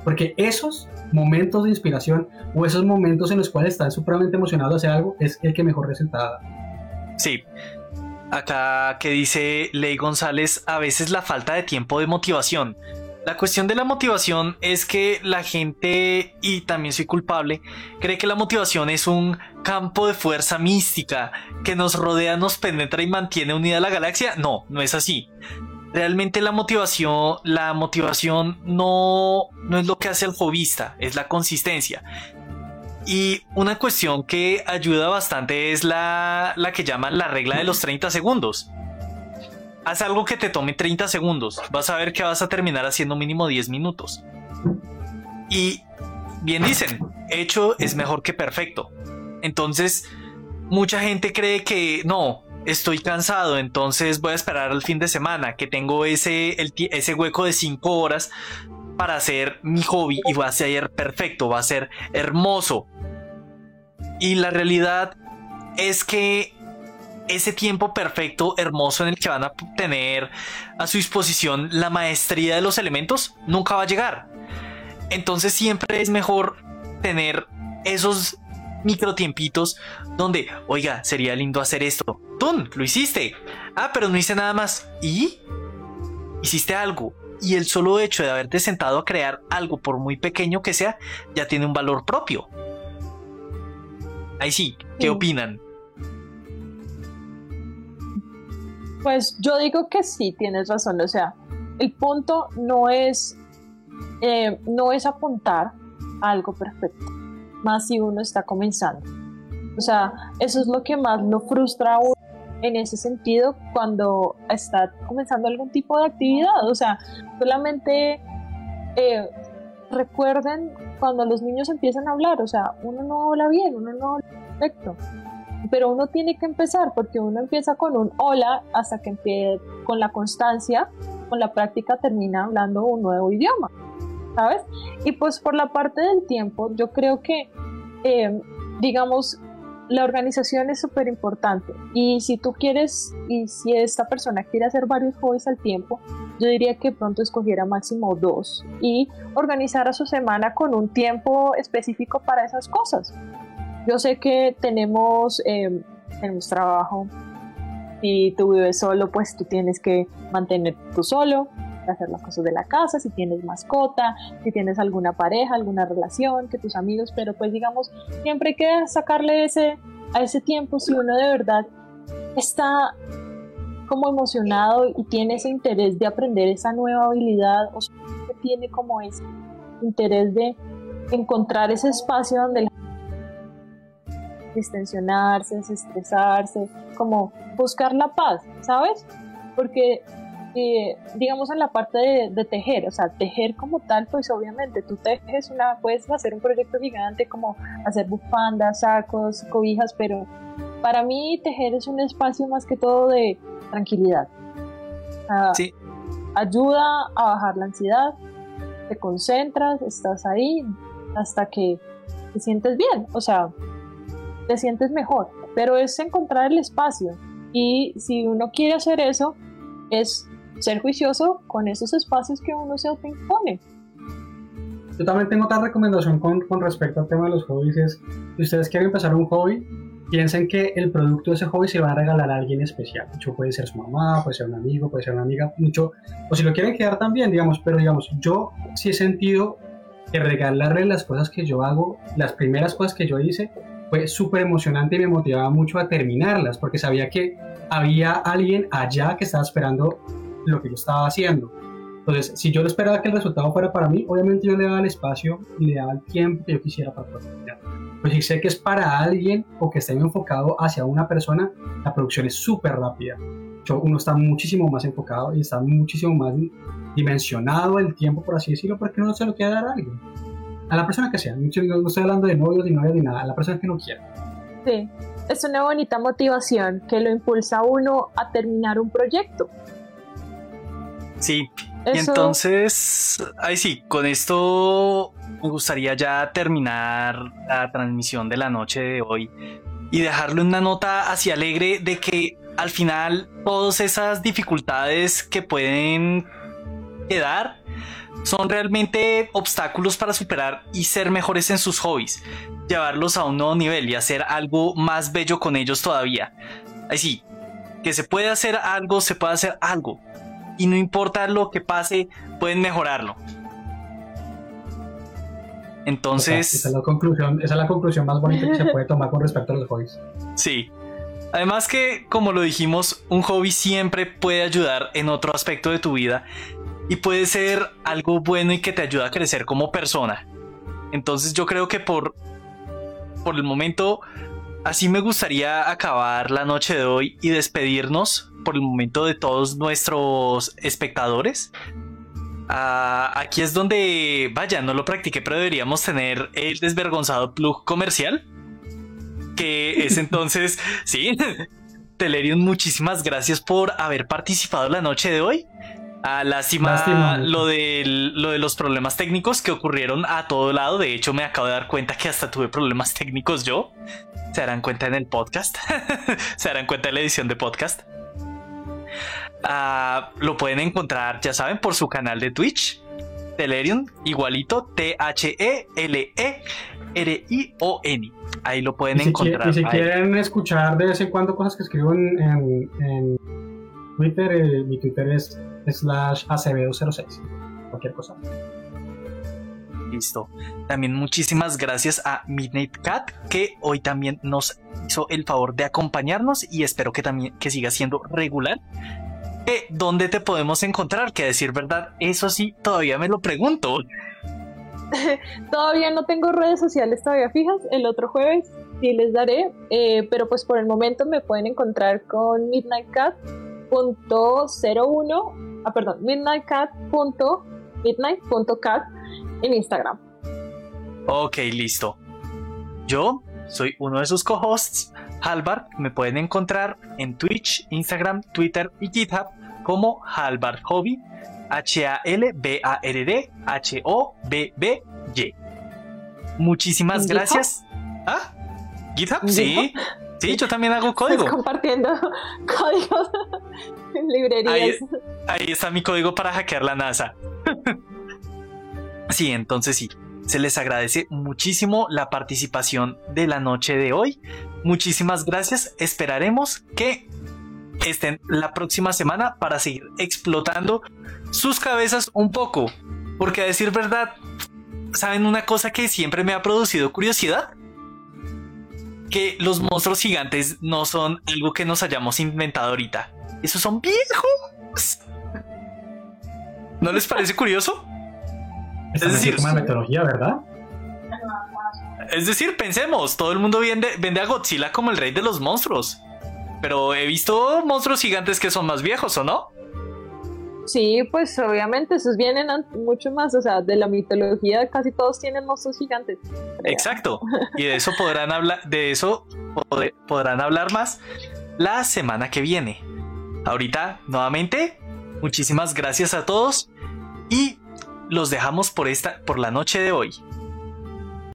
Porque esos momentos de inspiración o esos momentos en los cuales están supremamente emocionados de hacer algo es el que mejor resultado da. Sí. Acá que dice Ley González, a veces la falta de tiempo de motivación la cuestión de la motivación es que la gente, y también soy culpable, cree que la motivación es un campo de fuerza mística que nos rodea, nos penetra y mantiene unida la galaxia. No, no es así. Realmente la motivación, la motivación no, no es lo que hace el jovista, es la consistencia. Y una cuestión que ayuda bastante es la, la que llaman la regla de los 30 segundos. Haz algo que te tome 30 segundos. Vas a ver que vas a terminar haciendo mínimo 10 minutos. Y bien dicen, hecho es mejor que perfecto. Entonces, mucha gente cree que no, estoy cansado, entonces voy a esperar al fin de semana, que tengo ese, ese hueco de 5 horas para hacer mi hobby y va a ser perfecto, va a ser hermoso. Y la realidad es que ese tiempo perfecto, hermoso en el que van a tener a su disposición la maestría de los elementos, nunca va a llegar. Entonces siempre es mejor tener esos microtiempitos donde, oiga, sería lindo hacer esto. Tú lo hiciste. Ah, pero no hice nada más. ¿Y? Hiciste algo. Y el solo hecho de haberte sentado a crear algo, por muy pequeño que sea, ya tiene un valor propio. Ahí sí, ¿qué opinan? Pues yo digo que sí, tienes razón. O sea, el punto no es, eh, no es apuntar a algo perfecto, más si uno está comenzando. O sea, eso es lo que más lo frustra a uno en ese sentido cuando está comenzando algún tipo de actividad. O sea, solamente eh, recuerden cuando los niños empiezan a hablar, o sea, uno no habla bien, uno no habla perfecto pero uno tiene que empezar porque uno empieza con un hola hasta que empiece con la constancia, con la práctica termina hablando un nuevo idioma, ¿sabes? Y pues por la parte del tiempo, yo creo que, eh, digamos, la organización es súper importante y si tú quieres y si esta persona quiere hacer varios hobbies al tiempo, yo diría que pronto escogiera máximo dos y organizar a su semana con un tiempo específico para esas cosas. Yo sé que tenemos, eh, tenemos trabajo, Si tú vives solo, pues tú tienes que mantener tú solo, hacer las cosas de la casa, si tienes mascota, si tienes alguna pareja, alguna relación, que tus amigos, pero pues digamos, siempre hay que sacarle ese, a ese tiempo si uno de verdad está como emocionado y tiene ese interés de aprender esa nueva habilidad o tiene como ese interés de encontrar ese espacio donde distensionarse, desestresarse, como buscar la paz, ¿sabes? Porque eh, digamos en la parte de, tejer, o sea, tejer como tal, pues obviamente tú tejes una, puedes hacer un proyecto gigante como hacer bufandas, sacos, cobijas, pero para mí tejer es un espacio más que todo de tranquilidad. sí. Ayuda a bajar la ansiedad, te concentras, estás ahí hasta que te sientes bien, o sea, te sientes mejor, pero es encontrar el espacio y si uno quiere hacer eso, es ser juicioso con esos espacios que uno se autoimpone. Yo también tengo otra recomendación con, con respecto al tema de los hobbies, es si ustedes quieren empezar un hobby, piensen que el producto de ese hobby se va a regalar a alguien especial. Mucho puede ser su mamá, puede ser un amigo, puede ser una amiga, mucho, o si lo quieren quedar también, digamos, pero digamos, yo sí he sentido que regalarle las cosas que yo hago, las primeras cosas que yo hice, fue súper emocionante y me motivaba mucho a terminarlas, porque sabía que había alguien allá que estaba esperando lo que yo estaba haciendo. Entonces, si yo le esperaba que el resultado fuera para mí, obviamente yo le daba el espacio y le daba el tiempo que yo quisiera para poder. Pues si sé que es para alguien o que esté enfocado hacia una persona, la producción es súper rápida. Uno está muchísimo más enfocado y está muchísimo más dimensionado el tiempo, por así decirlo, porque uno se lo quiere dar a alguien. A la persona que sea. No estoy hablando de novios ni novias ni nada. A la persona que no quiera. Sí. Es una bonita motivación que lo impulsa a uno a terminar un proyecto. Sí. Y entonces, ahí sí, con esto me gustaría ya terminar la transmisión de la noche de hoy y dejarle una nota así alegre de que al final todas esas dificultades que pueden quedar son realmente obstáculos para superar y ser mejores en sus hobbies, llevarlos a un nuevo nivel y hacer algo más bello con ellos todavía. Así, que se puede hacer algo, se puede hacer algo. Y no importa lo que pase, pueden mejorarlo. Entonces. esa, es la conclusión, esa es la conclusión más bonita que se puede tomar con respecto a los hobbies. Sí. Además que, como lo dijimos, un hobby siempre puede ayudar en otro aspecto de tu vida y puede ser algo bueno y que te ayuda a crecer como persona. Entonces yo creo que por, por el momento así me gustaría acabar la noche de hoy y despedirnos por el momento de todos nuestros espectadores. Ah, aquí es donde, vaya, no lo practiqué, pero deberíamos tener el desvergonzado plug comercial. Que es entonces, sí, Telerion, muchísimas gracias por haber participado la noche de hoy. Ah, lástima, lo, de, lo de los problemas técnicos que ocurrieron a todo lado. De hecho, me acabo de dar cuenta que hasta tuve problemas técnicos yo. Se darán cuenta en el podcast. Se darán cuenta en la edición de podcast. Ah, lo pueden encontrar, ya saben, por su canal de Twitch. Telerion, igualito T-H-E-L-E-R-I-O-N. Ahí lo pueden encontrar. y si quieren escuchar de vez en cuando cosas que escribo en, Twitter, eh, mi Twitter es slash acevedo06. Cualquier cosa. Listo. También muchísimas gracias a Midnight Cat que hoy también nos hizo el favor de acompañarnos y espero que también que siga siendo regular. Eh, ¿Dónde te podemos encontrar? Que decir verdad, eso sí, todavía me lo pregunto. todavía no tengo redes sociales todavía fijas. El otro jueves sí les daré, eh, pero pues por el momento me pueden encontrar con Midnight Cat midnightcat.01, ah, perdón, midnightcat.midnight.cat en Instagram. Ok, listo. Yo soy uno de sus co-hosts, Halbard. Me pueden encontrar en Twitch, Instagram, Twitter y GitHub como Halbard Hobby. H-A-L-B-A-R-D H-O-B-B-Y. Muchísimas gracias. ¿Ah? ¿GitHub? Sí. Sí, yo también hago código. compartiendo códigos en librerías. Ahí, está mi código para hackear la NASA. sí, entonces sí. Se les agradece muchísimo la participación de la noche de hoy. Muchísimas gracias. Esperaremos que estén la próxima semana para seguir explotando sus cabezas un poco. Porque a decir verdad, ¿saben una cosa que siempre me ha producido curiosidad? Que los monstruos gigantes no son algo que nos hayamos inventado ahorita. Esos son viejos. ¿No les parece curioso? Es decir, como metodología, ¿verdad? Es decir, pensemos, todo el mundo vende, vende a Godzilla como el rey de los monstruos. Pero he visto monstruos gigantes que son más viejos, ¿o no? Sí, pues obviamente esos vienen mucho más, o sea, de la mitología casi todos tienen monstruos gigantes. Exacto. Y de eso podrán hablar, de eso podrán hablar más la semana que viene. Ahorita, nuevamente, muchísimas gracias a todos y los dejamos por esta por la noche de hoy.